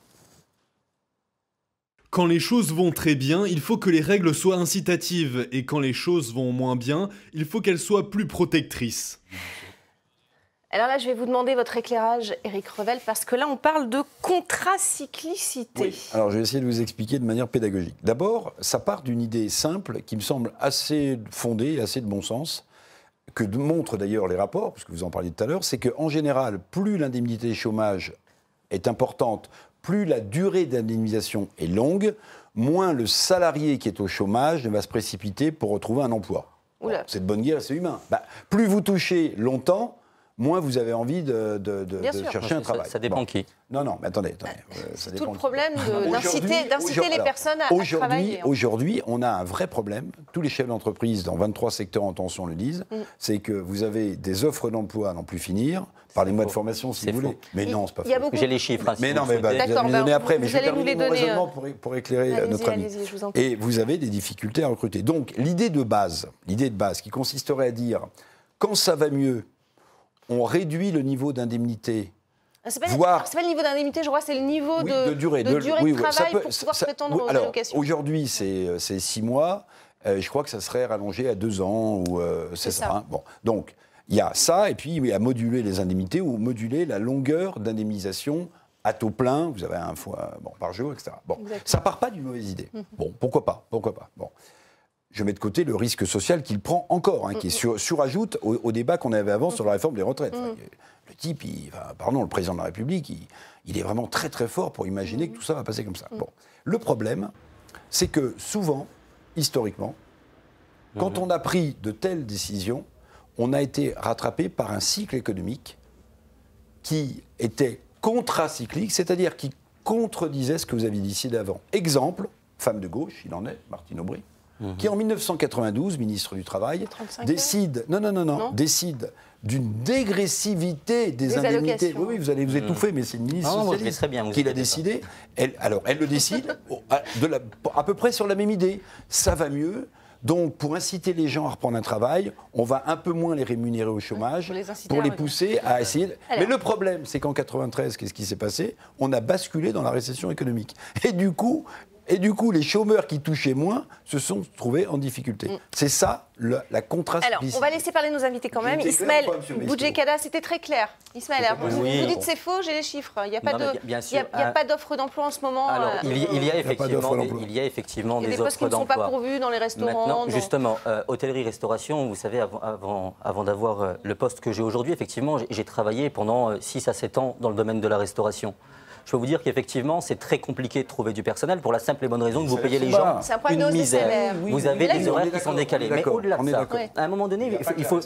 Quand les choses vont très bien, il faut que les règles soient incitatives, et quand les choses vont moins bien, il faut qu'elles soient plus protectrices. Alors là, je vais vous demander votre éclairage, Eric Revel, parce que là, on parle de contracyclicité. Oui. Alors, je vais essayer de vous expliquer de manière pédagogique. D'abord, ça part d'une idée simple qui me semble assez fondée, assez de bon sens que montrent d'ailleurs les rapports, puisque vous en parliez tout à l'heure, c'est qu'en général, plus l'indemnité chômage est importante, plus la durée d'indemnisation est longue, moins le salarié qui est au chômage ne va se précipiter pour retrouver un emploi. C'est de bonne guerre, c'est humain. Bah, plus vous touchez longtemps, moins vous avez envie de, chercher un travail. Ça, dépend qui. Non, non, mais attendez. attendez euh, c'est tout le problème d'inciter les personnes à, travailler. Aujourd'hui, on a un vrai problème. Tous les chefs d'entreprise dans 23 secteurs en tension le disent. Mm. C'est que vous avez des offres d'emploi à n'en plus finir. Parlez-moi de formation si vous voulez. Mais non, c'est pas faux. J'ai les chiffres. Hein, mais non, mais bah, vous allez me donner après. Mais je vais terminer mon raisonnement pour, pour éclairer notre ami. Et vous avez des difficultés à recruter. Donc, l'idée de base, l'idée de base qui consisterait à dire quand ça va mieux, on réduit le niveau d'indemnité. Ah, c'est pas, pas, le niveau d'indemnité, je crois, c'est le niveau de, durée de, durée de travail pour pouvoir prétendre aux allocations. Aujourd'hui, c'est six mois. Euh, je crois que ça serait rallongé à deux ans ou euh, c'est ça. Hein. Bon, donc il y a ça, et puis il y a moduler les indemnités ou moduler la longueur d'indemnisation à taux plein, vous avez un fois bon, par jour, etc. Bon, ça part pas d'une mauvaise idée. Mhm. Bon, pourquoi pas, pourquoi pas. Bon, je mets de côté le risque social qu'il prend encore, hein, qui est mhm. surajoute au, débat qu'on avait avant sur la réforme des retraites. Le type, il, pardon, le président de la République, il, est vraiment très très fort pour imaginer que tout ça va passer comme ça. Bon, le problème, c'est que souvent, historiquement, quand on a pris de telles décisions, on a été rattrapé par un cycle économique qui était contracyclique, c'est-à-dire qui contredisait ce que vous aviez dit ici d'avant. Exemple, femme de gauche, il en est, Martine Aubry, mhm. qui en 1992, ministre du Travail, décide, non, non, non, non, décide d'une dégressivité des, indemnités. Oui, oui, vous allez vous mhm. étouffer, mais c'est une ministre socialiste qui l'a décidé. Elle, alors, elle le décide de la, à peu près sur la même idée. Ça va mieux. Donc, pour inciter les gens à reprendre un travail, on va un peu moins les rémunérer au chômage pour les, pousser à essayer. Mais le problème, c'est qu'en 93, qu'est-ce qui s'est passé? On a basculé dans la récession économique. Et du coup, et du coup, les chômeurs qui touchaient moins se sont trouvés en difficulté. Mm. C'est ça la contraste. Alors, on va laisser parler nos invités quand même. Ismaël Boudjekada, c'était très clair. Ismaël, vous, dites c'est faux, j'ai les chiffres. Il n'y a pas euh, d'offre d'emploi en ce moment. Alors, euh, il, y a effectivement, il y a effectivement des, offres d'emploi. qui ne sont pas pourvues dans les restaurants. Maintenant, justement, euh, hôtellerie-restauration, vous savez, avant, avant d'avoir le poste que j'ai aujourd'hui, effectivement, j'ai travaillé pendant 6 à 7 ans dans le domaine de la restauration je peux vous dire qu'effectivement, c'est très compliqué de trouver du personnel pour la simple et bonne raison que vous payez les gens une misère. vous avez des horaires qui sont décalés. Mais au-delà de ça, à un moment donné, il faut,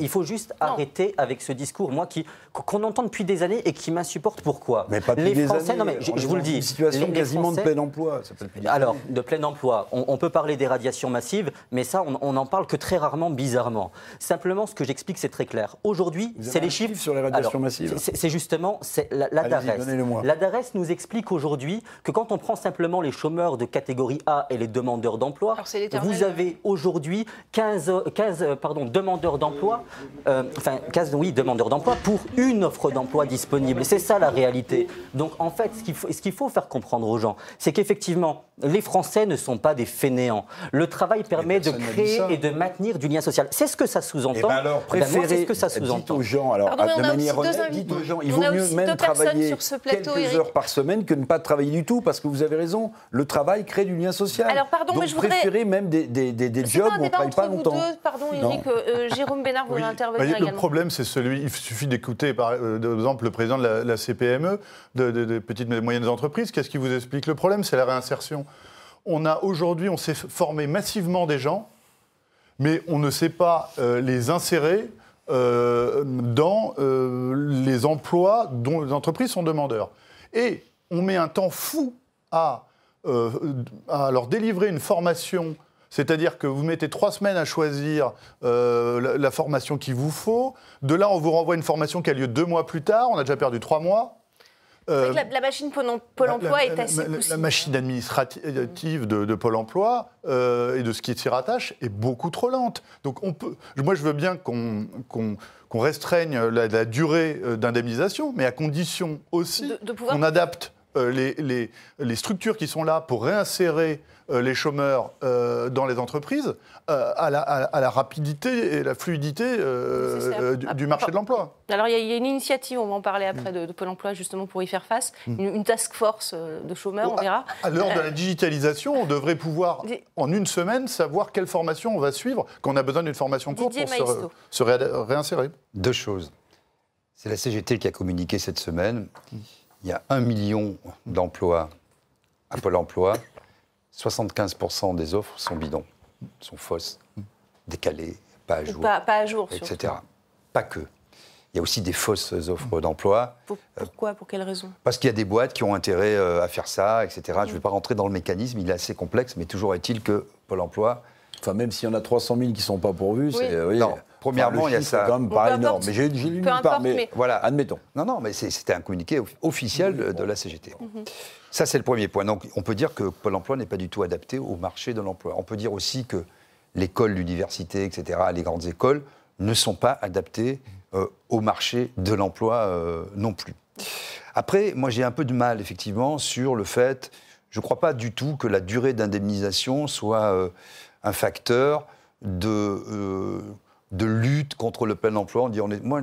il faut, juste arrêter avec ce discours, moi, qu'on entend depuis des années et qui m'insupporte. Pourquoi Mais pas les Français, non mais je, vous le dis. Une situation quasiment de plein emploi. Alors, de plein emploi, on, peut parler des radiations massives, mais ça, on n'en parle que très rarement, bizarrement. Simplement, ce que j'explique, c'est très clair. Aujourd'hui, c'est les chiffres. sur les radiations massives C'est justement la, la La DARES nous explique aujourd'hui que quand on prend simplement les chômeurs de catégorie A et les demandeurs d'emploi, vous avez aujourd'hui 15, 15 pardon, demandeurs d'emploi, euh, enfin 15 oui, demandeurs d'emploi pour une offre d'emploi disponible. C'est ça la réalité. Donc en fait, ce qu'il faut, ce qu'il faut faire comprendre aux gens, c'est qu'effectivement, les Français ne sont pas des fainéants. Le travail permet de créer et de maintenir du lien social. C'est ce que ça sous-entend. Eh ben alors, préférez, c'est ce que ça sous-entend. aux gens, alors, de manière honnête, dites aux gens, il vaut mieux même travailler sur ce plateau, heures par semaine que ne pas travailler du tout, parce que vous avez raison, le travail crée du lien social. Alors, pardon, Donc, mais je préférez même des, des, des, jobs où on ne travaille pas longtemps. Deux. Pardon, Eric, euh, Jérôme Bénard voulait intervenir également. Le problème, c'est celui, il suffit d'écouter, par euh, exemple, le président de la, CPME, de, petites et moyennes entreprises. Qu'est-ce qui vous explique Le problème, c'est la réinsertion. On a aujourd'hui, on s'est formé massivement des gens, mais on ne sait pas euh, les insérer euh, dans euh, les emplois dont les entreprises sont demandeurs. Et on met un temps fou à, euh, leur délivrer une formation c'est-à-dire que vous mettez trois semaines à choisir la, formation qu'il vous faut. De là, on vous renvoie une formation qui a lieu deux mois plus tard. On a déjà perdu trois mois. Euh, la, machine Pôle, emploi est assez la, la, machine administrative de, Pôle emploi euh, et de ce qui s'y rattache est beaucoup trop lente. Donc on peut, moi je veux bien qu'on restreigne la, durée euh, d'indemnisation, mais à condition aussi qu'on adapte les, les, structures qui sont là pour réinsérer euh, les chômeurs euh, dans les entreprises euh, à la, rapidité et la fluidité du, marché de l'emploi. Alors il y, a une initiative, on va en parler après, mm. de, Pôle emploi justement pour y faire face, mm. une, task force de chômeurs, on verra. À, l'heure de la digitalisation, on devrait pouvoir en une semaine savoir quelle formation on va suivre, qu'on a besoin d'une formation courte pour se, réinsérer. Deux choses. C'est la CGT qui a communiqué cette semaine. Il y a un million d'emplois à Pôle emploi. 75% des offres sont bidons, sont fausses, décalées, pas à jour, pas, à jour etc. Pas que. Il y a aussi des fausses offres d'emploi. Pourquoi Pour quelle raison? Parce qu'il y a des boîtes qui ont intérêt euh, à faire ça, etc. Je ne vais pas rentrer dans le mécanisme, il est assez complexe, mais toujours est-il que Pôle emploi. Enfin, même s'il y en a 300 000 qui ne sont pas pourvus, c'est. Euh, non, premièrement, il y a ça. quand même pas énorme. Mais j'ai lu nulle part, mais, voilà. admettons. Non, non, mais c'était un communiqué officiel de, la CGT. Mhm. Ça, c'est le premier point. Donc, on peut dire que Pôle emploi n'est pas du tout adapté au marché de l'emploi. On peut dire aussi que l'école, l'université, etc., les grandes écoles ne sont pas adaptées euh, au marché de l'emploi euh, non plus. Après, moi, j'ai un peu de mal, effectivement, sur le fait, je ne crois pas du tout que la durée d'indemnisation soit euh, un facteur de de lutte contre le plein emploi. On dit, on est, moi,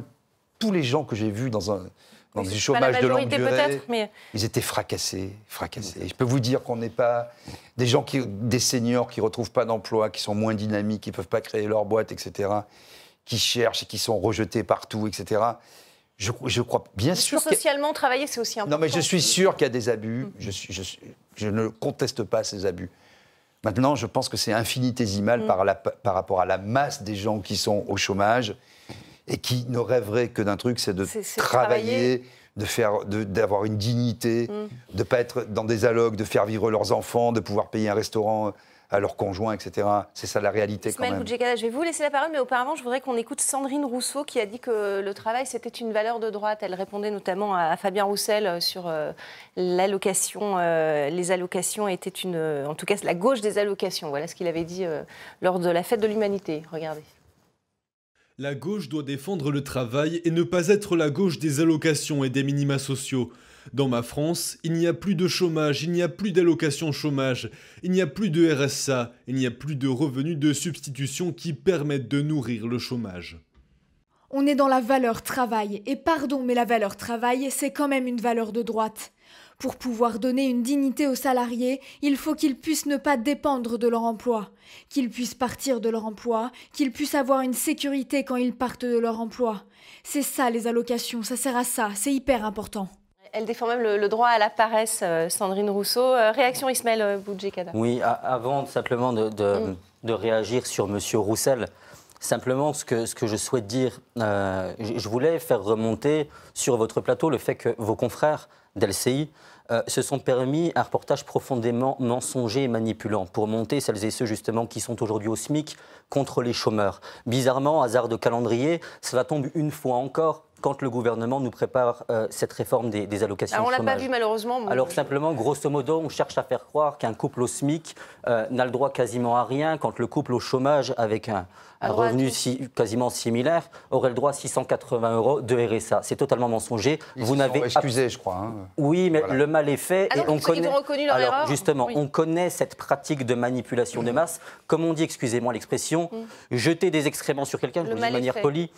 tous les gens que j'ai vus dans un, dans du chômage de longue durée, mais... ils étaient fracassés, fracassés. Je peux vous dire qu'on n'est pas des gens qui, des seniors qui retrouvent pas d'emploi, qui sont moins dynamiques, qui peuvent pas créer leur boîte, etc., qui cherchent et qui sont rejetés partout, etc. Je, je crois bien sûr. Socialement, travailler, c'est aussi important. Non, mais je suis sûr qu'il y a des abus. Mm. Je, suis, je, je, ne conteste pas ces abus. Maintenant, je pense que c'est infinitésimal mm. par, la, par rapport à la masse des gens qui sont au chômage et qui ne rêveraient que d'un truc, c'est de travailler, de faire, d'avoir une dignité, mm. de ne pas être dans des allocs, de faire vivre leurs enfants, de pouvoir payer un restaurant à leurs conjoints, etc. C'est ça la réalité quand même. je vais vous laisser la parole, mais auparavant, je voudrais qu'on écoute Sandrine Rousseau qui a dit que le travail, c'était une valeur de droite. Elle répondait notamment à Fabien Roussel euh, sur euh, l'allocation. Euh, les allocations étaient une... En tout cas, la gauche des allocations. Voilà ce qu'il avait dit lors de la fête de l'humanité. Regardez. La gauche doit défendre le travail et ne pas être la gauche des allocations et des minima sociaux. Dans ma France, il n'y a plus de chômage, il n'y a plus d'allocation chômage, il n'y a plus de RSA, il n'y a plus de revenus de substitution qui permettent de nourrir le chômage. On est dans la valeur travail, et pardon, mais la valeur travail, c'est quand même une valeur de droite. Pour pouvoir donner une dignité aux salariés, il faut qu'ils puissent ne pas dépendre de leur emploi, qu'ils puissent partir de leur emploi, qu'ils puissent avoir une sécurité quand ils partent de leur emploi. C'est ça les allocations, ça sert à ça, c'est hyper important. Elle défend même le, droit à la paresse, euh, Sandrine Rousseau. Euh, réaction Ismaël euh, Boudjekada. Oui, avant simplement de, mm. de, réagir sur M. Roussel, Simplement, ce que, ce que, je souhaite dire, je voulais faire remonter sur votre plateau le fait que vos confrères d'LCI euh, se sont permis un reportage profondément mensonger et manipulant pour monter celles et ceux justement qui sont aujourd'hui au SMIC contre les chômeurs. Bizarrement, hasard de calendrier, cela tombe une fois encore quand le gouvernement nous prépare euh, cette réforme des, allocations Alors, on ne l'a pas vu malheureusement. Alors simplement, grosso modo, on cherche à faire croire qu'un couple au SMIC euh, n'a le droit quasiment à rien quand le couple au chômage avec un, revenu quasiment similaire aurait le droit à 680 euros de RSA. C'est totalement mensonger. Vous n'avez excusé, je crois. Hein. Oui, mais le mal est fait et on connaît. Ils ont reconnu leur Alors justement, on connaît cette pratique de manipulation de masse, comme on dit, excusez-moi l'expression, mm. jeter des excréments sur quelqu'un, de manière polie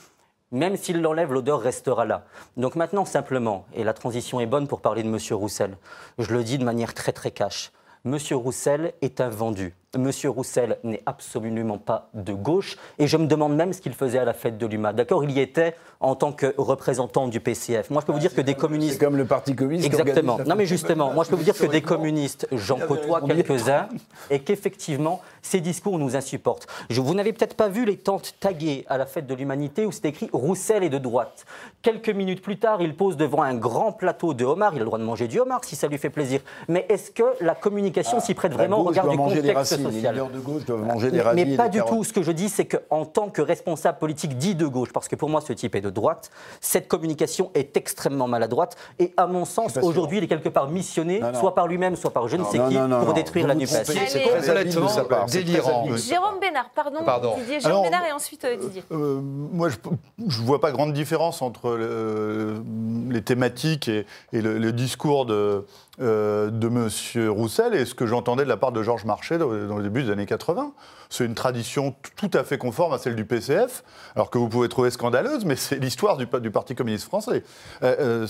même s'il l'enlève, l'odeur restera là. Donc maintenant, simplement, et la transition est bonne pour parler de M. Roussel, je le dis de manière très très cash, M. Roussel est un vendu. Monsieur Roussel n'est absolument pas de gauche et je me demande même ce qu'il faisait à la fête de l'UMA. D'accord, il y était en tant que représentant du PCF. Moi, je peux vous dire que des communistes. C'est comme le Parti communiste. Exactement. Non, mais justement, moi, je peux vous dire que des communistes, j'en côtoie quelques-uns et qu'effectivement, ces discours nous insupportent. vous n'avez peut-être pas vu les tentes taguées à la fête de l'humanité où c'est écrit Roussel est de droite. Quelques minutes plus tard, il pose devant un grand plateau de homard. Il a le droit de manger du homard si ça lui fait plaisir. Mais est-ce que la communication ah, s'y prête vraiment au regard du contexte de gauche doivent manger des Mais pas du tout. Ce que je dis, c'est qu'en tant que responsable politique dit de gauche, parce que pour moi ce type est de droite, cette communication est extrêmement maladroite et à mon sens, aujourd'hui, il est quelque part missionné, soit par lui-même, soit par je ne sais qui, pour détruire la NUPES. C'est très honnêtement délirant. Jérôme Bénard, pardon, Didier. Jérôme Bénard et ensuite euh, Didier. Euh, moi, je ne vois pas grande différence entre les thématiques et, le, discours de, euh, de M. Roussel et ce que j'entendais de la part de Georges Marchais dans, le début des années 80. C'est une tradition tout à fait conforme à celle du PCF, alors que vous pouvez trouver scandaleuse, mais c'est l'histoire du, Parti communiste français. Euh, euh,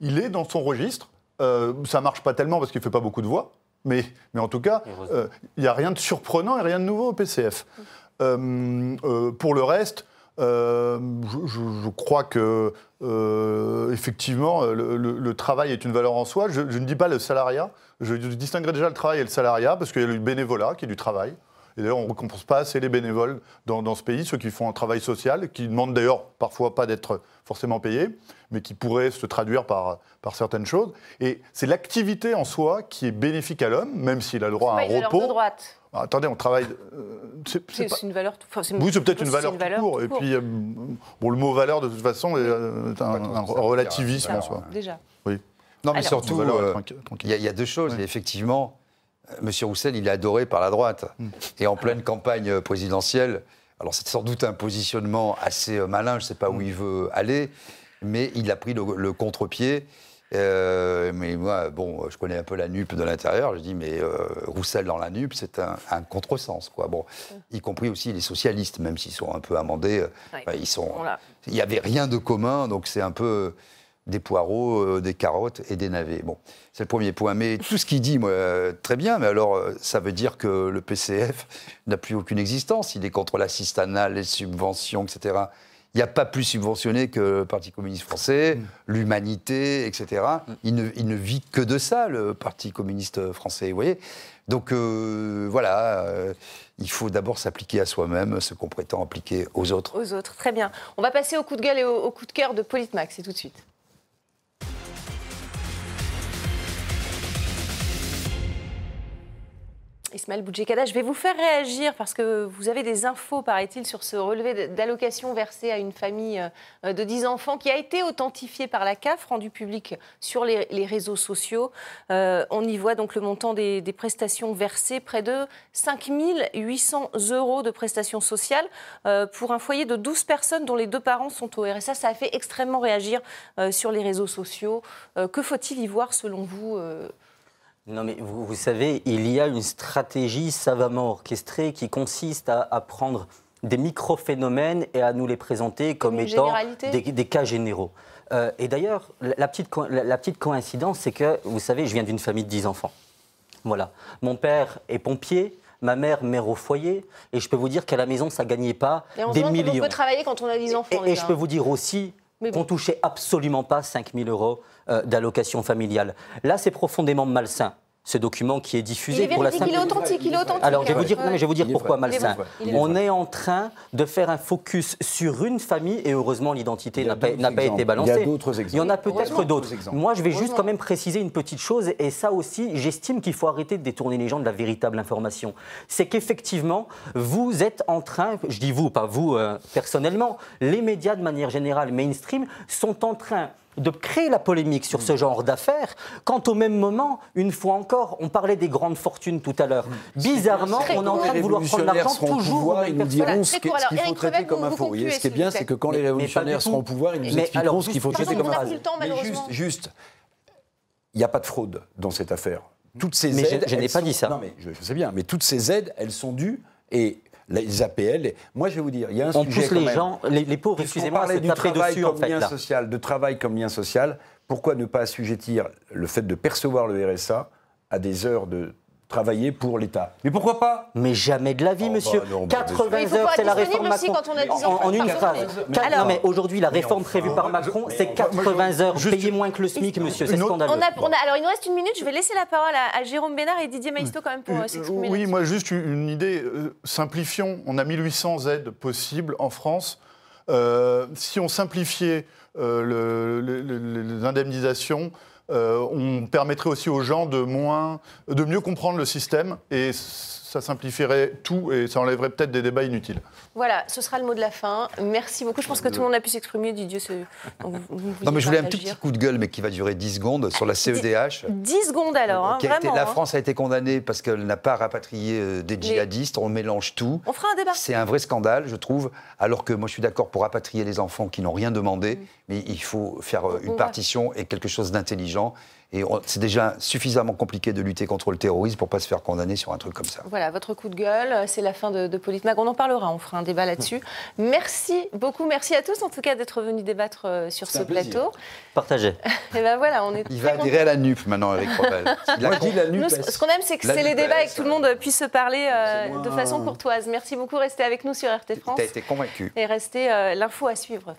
il est dans son registre. ça marche pas tellement parce qu'il fait pas beaucoup de voix, mais, mais en tout cas, il n'y a rien de surprenant et rien de nouveau au PCF. pour le reste, euh, je, crois que euh, effectivement le, travail est une valeur en soi. Je, ne dis pas le salariat. Je, distinguerai déjà le travail et le salariat parce qu'il y a le bénévolat qui est du travail. Et d'ailleurs, on ne récompense pas assez les bénévoles dans, ce pays, ceux qui font un travail social, qui demandent d'ailleurs parfois pas d'être forcément payés, mais qui pourraient se traduire par, par certaines choses. Et c'est l'activité en soi qui est bénéfique à l'homme, même s'il a le droit à un repos. De droite. Attendez, on travaille. Euh, c'est une valeur. oui, c'est peut-être une valeur tout court. Et puis, euh, bon, le mot valeur, de toute façon, est euh, un, relativisme en soi. Déjà. Oui. Non, mais surtout, il y, a deux choses. effectivement, M. Roussel, il est adoré par la droite. Hmm. Et en pleine campagne présidentielle, alors c'est sans doute un positionnement assez malin, je ne sais pas où hmm. il veut aller, mais il a pris le, le contre-pied. Euh, mais moi, bon, je connais un peu la NUP de l'intérieur. Je dis, mais euh, Roussel dans la NUP, c'est un, contresens, quoi. Bon, y compris aussi les socialistes, même s'ils sont un peu amendés, ils sont. Il n'y avait rien de commun, donc c'est un peu des poireaux, des carottes et des navets. Bon, c'est le premier point. Mais tout ce qu'il dit, moi, très bien. Mais alors, ça veut dire que le PCF n'a plus aucune existence. Il est contre l'assistanat, les subventions, etc il n'y a pas plus subventionné que le Parti communiste français, mm. l'humanité, etc. Mm. Il, ne, vit que de ça, le Parti communiste français, vous voyez Donc euh, voilà, euh, il faut d'abord s'appliquer à soi-même ce qu'on prétend appliquer aux autres. Aux autres, très bien. On va passer au coup de gueule et au, au coup de cœur de Politmax, c'est tout de suite. Ismaël Boudjekada, je vais vous faire réagir parce que vous avez des infos, paraît-il, sur ce relevé d'allocation versé à une famille euh, de 10 enfants qui a été authentifié par la CAF, rendu public sur les, réseaux sociaux. Euh, on y voit donc le montant des, prestations versées, près de 5 800 euros de prestations sociales euh, pour un foyer de 12 personnes dont les deux parents sont au RSA. Ça a fait extrêmement réagir sur les réseaux sociaux. que faut-il y voir selon vous non, mais vous, savez, il y a une stratégie savamment orchestrée qui consiste à, prendre des micro-phénomènes et à nous les présenter comme, étant des, cas généraux. Euh, et d'ailleurs, la petite, la, petite coïncidence, c'est que, vous savez, je viens d'une famille de 10 enfants. Voilà. Mon père est pompier, ma mère mère au foyer, et je peux vous dire qu'à la maison, ça ne gagnait pas des millions. On peut travailler quand on a 10 enfants. Et, et je peux vous dire aussi qu'on ne touchait absolument pas 5 000 euros euh, d'allocation familiale. Là, c'est profondément malsain ce document qui est diffusé pour la simple... Il est authentique, il est authentique. Alors, je vais vous dire, je vais vous dire pourquoi malsain. On est en train de faire un focus sur une famille et heureusement l'identité n'a pas, été balancée. Il y a d'autres exemples. Il y en a peut-être d'autres. Moi, je vais juste quand même préciser une petite chose et ça aussi, j'estime qu'il faut arrêter de détourner les gens de la véritable information. C'est qu'effectivement, vous êtes en train, je dis vous, pas vous euh, personnellement, les médias de manière générale mainstream sont en train de créer la polémique sur ce genre d'affaires, quand au même moment, une fois encore, on parlait des grandes fortunes tout à l'heure. Bizarrement, on est en train de vouloir prendre l'argent toujours. Pouvoir, ils nous diront ce qu'il faut traiter comme info. ce qui est bien, c'est que quand les révolutionnaires seront au pouvoir, ils nous expliqueront ce qu'il faut traiter comme info. Mais juste, juste, il n'y a pas de fraude dans cette affaire. Toutes ces aides, je, n'ai pas dit ça. Non, mais je, sais bien, mais toutes ces aides, elles sont dues et les APL. Moi, je vais vous dire, il y a un on sujet. pousse les gens, les, pauvres, excusez-moi, c'est du travail dessus, comme en fait, lien social, de travail comme lien social. Pourquoi ne pas assujettir le fait de percevoir le RSA à des heures de travailler pour l'État. Mais pourquoi pas? Mais jamais de la vie, oh, monsieur. 80 bah heures, c'est la réforme Macron. en, en, une phrase. non, mais aujourd'hui, la réforme prévue par Macron, c'est 80 heures. Payez moins que le SMIC, monsieur. C'est scandaleux. alors, il nous reste une minute. Je vais laisser la parole à, Jérôme Bénard et Didier Maisto quand même pour euh, s'exprimer. Oui, moi, juste une idée. Euh, simplifions. On a 1800 aides possibles en France. Euh, si on simplifiait les indemnisations, euh, on permettrait aussi aux gens de, moins, de mieux comprendre le système et ça simplifierait tout et ça enlèverait peut-être des débats inutiles. Voilà, ce sera le mot de la fin. Merci beaucoup. Je pense que tout le monde a pu s'exprimer. Didier, non, mais je voulais un tout petit coup de gueule, mais qui va durer 10 secondes, sur la CEDH. 10 secondes alors, hein, vraiment. la hein. France a été condamnée parce qu'elle n'a pas rapatrié euh, des djihadistes. On mélange tout. On fera un débat. C'est un vrai scandale, je trouve. Alors que moi, je suis d'accord pour rapatrier les enfants qui n'ont rien demandé, mm. mais il faut faire euh, une partition et quelque chose d'intelligent. Et c'est déjà suffisamment compliqué de lutter contre le terrorisme pour ne pas se faire condamner sur un truc comme ça. Voilà, votre coup de gueule, c'est la fin de, de Politmag. On en parlera, on fera un débat là-dessus. Merci beaucoup, merci à tous en tout cas d'être venus débattre euh, sur ce plateau. Partagez. et ben voilà, on est Il va adhérer à la NUP maintenant avec Revel. Moi, dit la NUP. ce qu'on aime, c'est que c'est les débats et que tout le monde puisse se parler euh, de façon courtoise. Merci beaucoup, restez avec nous sur RT France. Tu as été convaincu. Et restez euh, l'info à suivre.